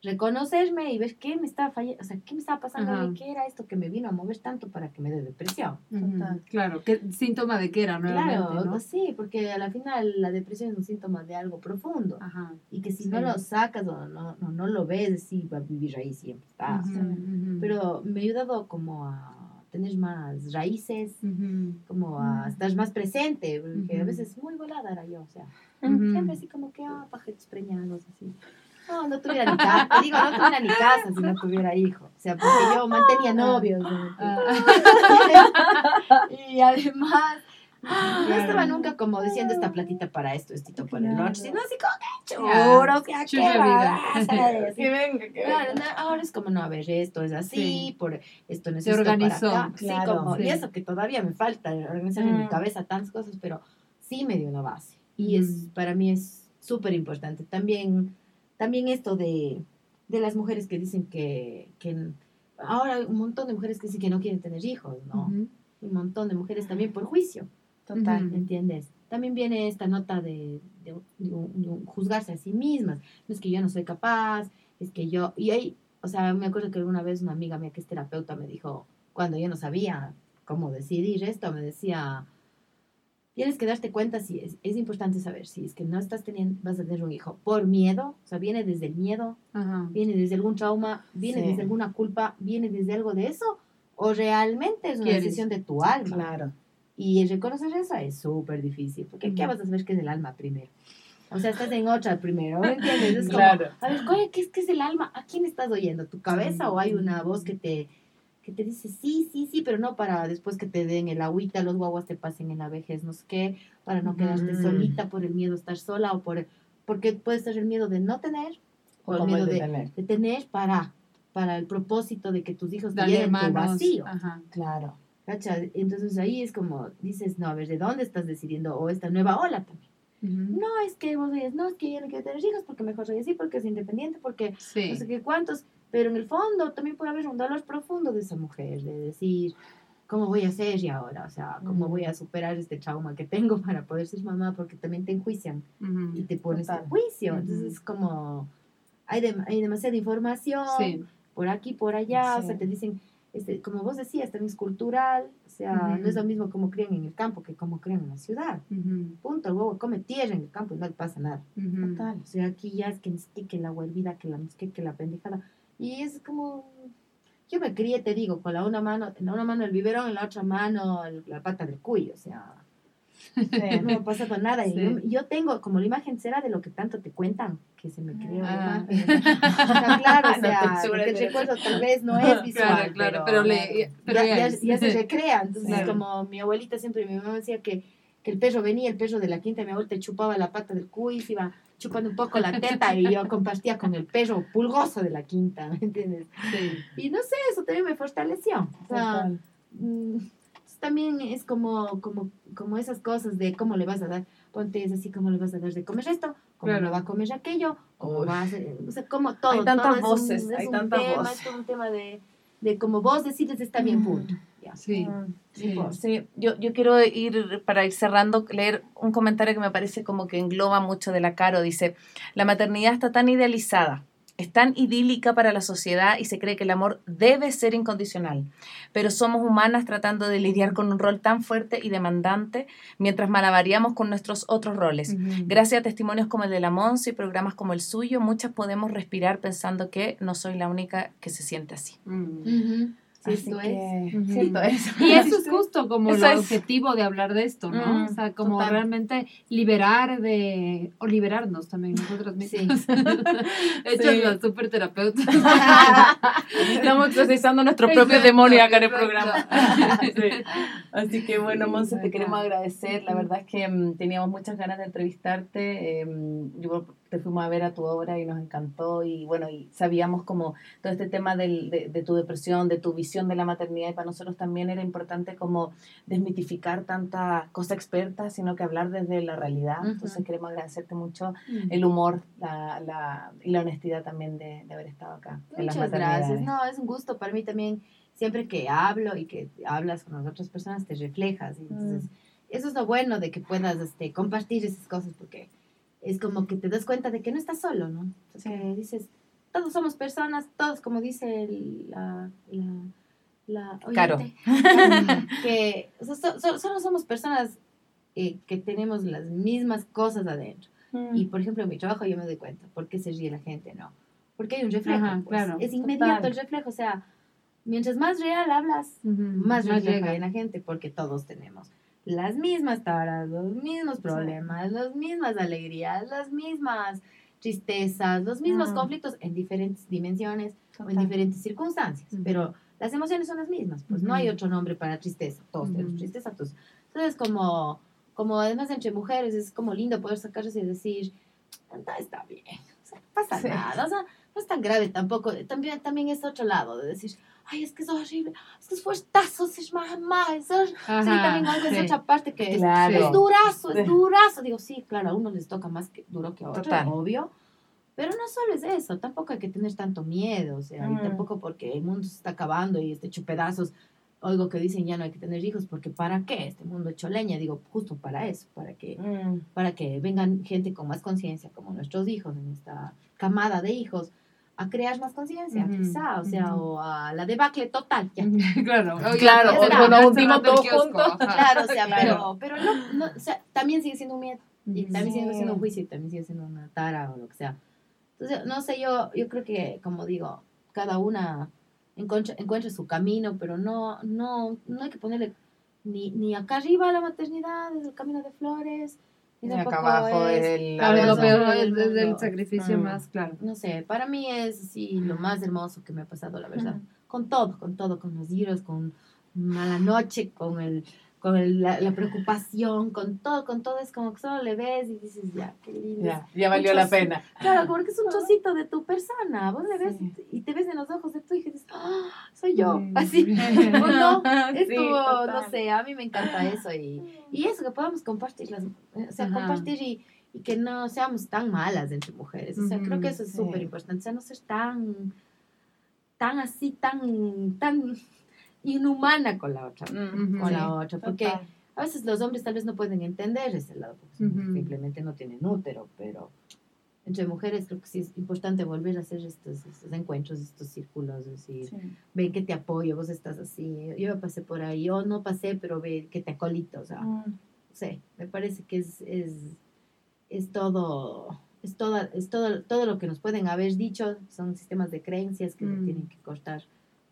reconocerme y ver qué me estaba fallando, o sea, qué me estaba pasando, Ajá. qué era esto que me vino a mover tanto para que me dé depresión. Claro, ¿qué síntoma de qué era nuevamente, Claro, no? sí, porque a la final la depresión es un síntoma de algo profundo. Ajá. Y que si Sí. no lo sacas o no, no, no lo ves, sí va a vivir ahí siempre. está, o sea. Pero me ha ayudado como a tener más raíces, como a Mm. estar más presente, porque a veces muy volada era yo, o sea, siempre así como que, ah, pajetes preñados, así. No, no tuviera ni casa, te digo, no tuviera ni casa si no tuviera hijo, o sea, porque yo mantenía novios. ¿no? Ah, y además, no estaba nunca como diciendo esta platita para esto, estito para el otro, sino así como que churro, que aquí. Que venga, que venga. ahora es como, no, a ver, esto es así, Sí. por esto necesito organizó, para acá. Sí, como, sí. y eso que todavía me falta, organizar en mi Mm. cabeza tantas cosas, pero sí me dio la base. Y es, para mí es súper importante. También, también esto de, de las mujeres que dicen que, que, ahora hay un montón de mujeres que dicen que no quieren tener hijos, ¿no? Un montón de mujeres también por juicio. Total. ¿Me entiendes? También viene esta nota de, de- de juzgarse a sí mismas. No es que yo no soy capaz, es que yo... Y ahí, o sea, me acuerdo que una vez una amiga mía que es terapeuta me dijo, cuando yo no sabía cómo decidir esto, me decía, tienes que darte cuenta si es, es importante saber si es que no estás teniendo, vas a tener un hijo por miedo, o sea, viene desde el miedo, Ajá. viene desde algún trauma, viene Sí. desde alguna culpa, viene desde algo de eso, o realmente es una Quieres. decisión de tu alma. Claro. Y reconocer eso es súper difícil, porque ¿qué vas a saber que es el alma primero? O sea, estás en otra primero, ¿me entiendes? Es como, Claro. a ver, ¿qué es, ¿qué es el alma? ¿A quién estás oyendo? ¿Tu cabeza o hay una voz que te, que te dice sí, sí, sí, pero no para después que te den el agüita, los guaguas te pasen en la vejez, no sé qué, para no quedarte Ujú. solita por el miedo de estar sola o por, porque puede ser el miedo de no tener o el miedo el de de, tener. de tener para, para el propósito de que tus hijos llenen tu vacío. Ajá. Claro. ¿Cacha? Entonces ahí es como dices, no, a ver, ¿de dónde estás decidiendo? O esta nueva ola también. No, es que vos dices, no, es que yo no quiero tener hijos porque mejor soy así, porque es independiente, porque Sí. no sé qué cuántos. Pero en el fondo también puede haber un dolor profundo de esa mujer, de decir, ¿cómo voy a ser y ahora? O sea, ¿cómo voy a superar este trauma que tengo para poder ser mamá? Porque también te enjuician y te pones en juicio. Entonces es como, hay, hay demasiada información Sí. por aquí, por allá, o sea, te dicen, este, como vos decías, también es cultural, o sea, no es lo mismo como crían en el campo que como crían en la ciudad. Punto, el huevo come tierra en el campo y no le pasa nada. Total. O sea, aquí ya es que, que, la huelvida, que la que la pendejada. Y es como, yo me crié, te digo, con la una mano, en la una mano el biberón, en la otra mano el- la pata del cuy, o sea, no me ha pasado nada. Y Sí. yo, yo tengo, como la imagen será de lo que tanto te cuentan, que se me creó Ah. la imagen. Está claro, o No sea, segura lo que eso. recuerdo tal vez no es visual, Claro, claro, pero le- pero ya, ya ya- ya se recrea. Entonces, Claro. como mi abuelita siempre, mi mamá decía que, que el perro venía, el perro de la quinta, mi abuelita chupaba la pata del cuy, se iba chupando un poco la teta y yo compartía con el perro pulgoso de la quinta, ¿me entiendes? Sí. Y no sé, eso también me fortaleció. O sea, mm, también es como, como, como esas cosas de cómo le vas a dar, ponte es así, cómo le vas a dar de comer esto, cómo Claro. no va a comer aquello, cómo Uy. va a hacer, o sea, como todo. Hay tantas todo es un- voces, es hay un tantas tema, voces. Es un tema de, de como vos decides está bien, punto. Ya. Sí. Mm. Sí. Sí, yo, yo quiero ir, para ir cerrando, leer un comentario que me parece como que engloba mucho de la Caro. Dice, la maternidad está tan idealizada, es tan idílica para la sociedad y se cree que el amor debe ser incondicional. Pero somos humanas tratando de lidiar con un rol tan fuerte y demandante mientras malavariamos con nuestros otros roles. Ujú. Gracias a testimonios como el de la Monza y programas como el suyo, muchas podemos respirar pensando que no soy la única que se siente así. Mm. Ujú. Sí, Así es. que, cierto es. Y eso es justo como Eso el es. objetivo de hablar de esto, ¿no? Mm, o sea, como total. realmente liberar de, o liberarnos también nosotras Sí. mismas. Hechas Sí. las super terapeutas. Estamos exorcizando nuestro propio Exacto, demonio acá en el programa. Sí. Así que bueno, Sí, Monse, te queremos agradecer. La verdad es que mm, teníamos muchas ganas de entrevistarte. eh, yo te fuimos a ver a tu obra y nos encantó. Y bueno, y sabíamos como todo este tema del- de, de tu depresión, de tu visión de la maternidad. Y para nosotros también era importante como desmitificar tanta cosa experta, sino que hablar desde la realidad. Ujú. Entonces queremos agradecerte mucho el humor la, la, y la honestidad también de, de haber estado acá. Muchas gracias. No, es un gusto para mí también. Siempre que hablo y que hablas con las otras personas, te reflejas. y Entonces, Mm. eso es lo bueno de que puedas este, compartir esas cosas, porque es como que te das cuenta de que no estás solo, ¿no? O sea, que dices, todos somos personas, todos, como dice el- la, la, la Caro. oyente, que o sea, so- so- solo somos personas eh, que tenemos las mismas cosas adentro. Mm. Y por ejemplo, en mi trabajo yo me doy cuenta, ¿por qué se ríe la gente? No, porque hay un reflejo. Ajá, pues. claro. Es inmediato Total. el reflejo, o sea, mientras más real hablas, más Más refleja llega. en la gente, porque todos tenemos las mismas taras, los mismos problemas, las mismas alegrías, las mismas tristezas, los mismos conflictos en diferentes dimensiones o en Total. diferentes circunstancias, pero las emociones son las mismas, pues no hay otro nombre para tristeza, todos tenemos tristeza, todos. Entonces, como, como además entre mujeres es como lindo poder sacarse y decir, "Ah, está bien, o sea, no pasa Sí. nada, o sea, no es tan grave tampoco, también, también es otro lado de decir, ay, es que es horrible, es que es fuertazo es hor-". Sí, también algo es sí. otra parte que es, Claro. es durazo, es durazo. Digo, sí, claro, a uno les toca más que duro que a otro, Total. obvio. Pero no solo es eso, tampoco hay que tener tanto miedo, o sea, y Mm. tampoco porque el mundo se está acabando y este hecho pedazos, oigo que dicen ya no hay que tener hijos, porque ¿para qué? Este mundo hecho leña, digo, justo para eso, para que, Mm. para que vengan gente con más conciencia, como nuestros hijos, en esta camada de hijos, a crear más conciencia, quizá, o sea, o a la debacle total, ya. Claro, oye, Claro, ya o todos kiosco, juntos. ajá. Claro, o sea, Claro. pero, pero no, no, o sea, también sigue siendo un miedo. Y también sigue siendo un juicio, y también sigue siendo una tara o lo que sea. Entonces, no sé, yo, yo creo que, como digo, cada una encuentra, encuentra su camino, pero no, no, no hay que ponerle ni, ni acá arriba la maternidad, es el camino de flores, Y acá abajo es es- el... Claro, lo peor es, es el sacrificio Mm. más claro. no sé, para mí es sí, lo más hermoso que me ha pasado, la verdad. Con todo, con todo, con los giros, con mala noche, con el con el- la, la preocupación, con todo, con todo, es como que solo le ves y dices, ya, qué lindo. Ya, ya valió la pena. Claro, porque es un trocito de tu persona, vos le ves Sí. y te ves en los ojos de tu hija y dices, ¡Ah, soy yo, Sí. así. ¿O no? Es Sí, como, total. no sé, a mí me encanta eso y, y eso, que podamos compartir, las, o sea, Ajá. compartir y, y que no seamos tan malas entre mujeres. O sea, creo que eso es sí. súper importante. O sea, no ser tan, tan así, tan, tan inhumana con la otra. Mm, Con sí, la otra, porque total. a veces los hombres tal vez no pueden entender ese lado, porque simplemente no tienen útero, pero entre mujeres creo que sí es importante volver a hacer estos, estos encuentros, estos círculos, decir, Sí. ven que te apoyo, vos estás así, yo pasé por ahí, yo no pasé, pero ve que te acolito, o sea, no Mm, sé, me parece que es, es, es todo, es toda, es todo, todo lo que nos pueden haber dicho, son sistemas de creencias que se Mm. tienen que cortar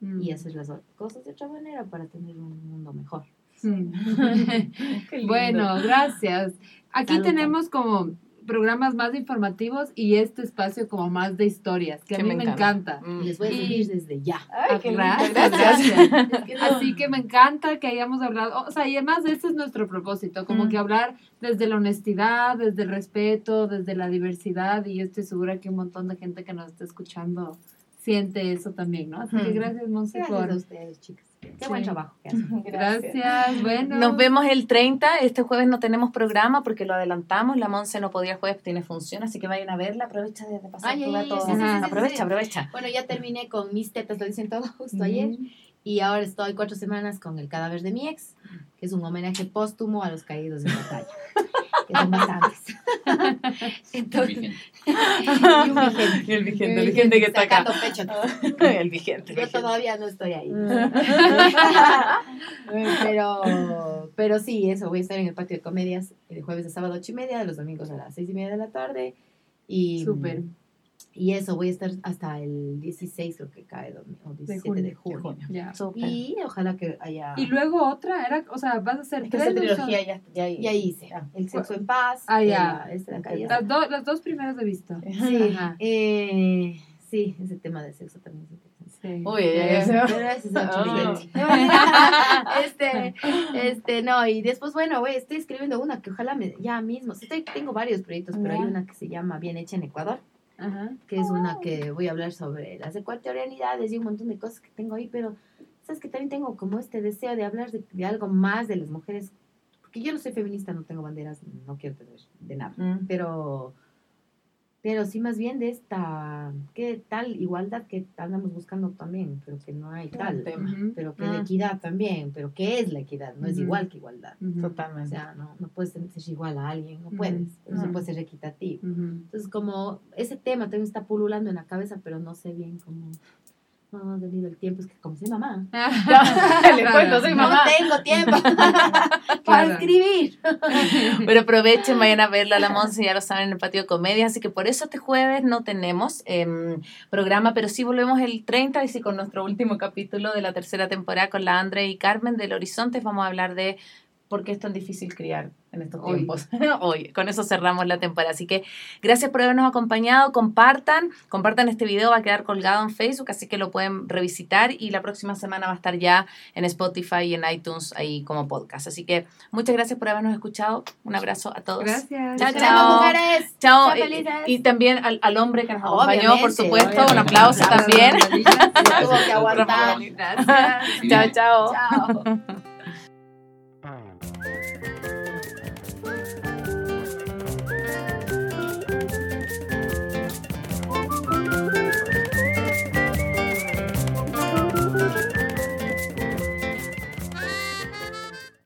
Mm. y hacer las cosas de otra manera para tener un mundo mejor. Sí. Bueno, gracias. Aquí Salud. tenemos como programas más informativos y este espacio como más de historias, que a mí me me encanta. encanta. Mm. Y les voy a seguir desde ya. Ay, qué lindo, Gracias, gracias. Es que no- Así que me encanta que hayamos hablado, o sea, y además ese es nuestro propósito, como Mm. que hablar desde la honestidad, desde el respeto, desde la diversidad, y yo estoy segura que un montón de gente que nos está escuchando siente eso también, ¿no? Así que gracias, Monse, Gracias a por... ustedes, chicas. Qué Sí. buen trabajo que hacen. Gracias, bueno. Nos vemos el 30. Este jueves no tenemos programa porque lo adelantamos. La Monse no podía jueves, tiene función, así que vayan a verla. Aprovecha de de pasar Ay, tu sí, sí, sí, sí, aprovecha, sí. aprovecha. Bueno, ya terminé con mis tetas, lo dicen todo justo Mm. ayer. Y ahora estoy cuatro semanas con el cadáver de mi ex, que es un homenaje póstumo a los caídos en batalla, que son bastantes. Entonces, y un vigente. Y el vigente, el vigente que está acá. Pecho. El vigente. Yo vigente. todavía no estoy ahí. Mm. pero, pero sí, eso, voy a estar en el patio de comedias el jueves de sábado ocho y media, de los domingos a las seis y media de la tarde. Y, Súper. Y eso, voy a estar hasta el 16, creo que cae, o 17 de junio. Y ojalá que haya... Y luego otra, era, o sea, vas a hacer Es que tres esa trilogía ya, ya, Ya hice. Ah. El sexo en paz. Ah, ya. este de ya Las, do- las dos primeras he visto. Sí, Ajá. eh, sí, ese tema de sexo también es. Sí. Uy, ya, ya, ya. Pero ese es Oh. este, este, no, y después, bueno, güey, estoy escribiendo una que ojalá me, ya mismo, estoy, tengo varios proyectos, pero hay una que se llama Bien Hecha en Ecuador, Ajá. que es una que voy a hablar sobre las ecuatorianidades y un montón de cosas que tengo ahí, pero sabes que también tengo como este deseo de hablar de, de algo más de las mujeres, porque yo no soy feminista, no tengo banderas, no quiero tener de nada, Mm. pero pero sí más bien de esta qué tal igualdad que andamos buscando también pero que no hay tal tema. Pero que Mm. la equidad también pero qué es la equidad no es igual que igualdad Ujú. o Totalmente. sea no no puedes ser igual a alguien no Ujú. puedes pero se puede ser equitativo entonces como ese tema también está pululando en la cabeza pero no sé bien cómo no ha venido el tiempo es que como soy mamá Le cuento, soy mamá. no tengo tiempo para Claro. escribir Pero aprovechen, vayan a verla a la Monse, ya lo saben, en el patio de comedia. Así que por eso este jueves no tenemos em, programa, pero sí volvemos el 30 y sí con nuestro último capítulo de la tercera temporada con la Andre y Carmen del Horizonte. Vamos a hablar de por qué es tan difícil criar en estos Hoy. tiempos. Hoy, con eso cerramos la temporada. Así que gracias por habernos acompañado. Compartan, compartan este video, va a quedar colgado en Facebook, así que lo pueden revisitar y la próxima semana va a estar ya en Spotify y en iTunes ahí como podcast. Así que muchas gracias por habernos escuchado. Un abrazo a todos. Gracias. Chao, chao. mujeres Chao. Y, también al, al hombre que nos acompañó, por Obviamente, supuesto. Un aplauso también. Gracias. Chao, chao. chao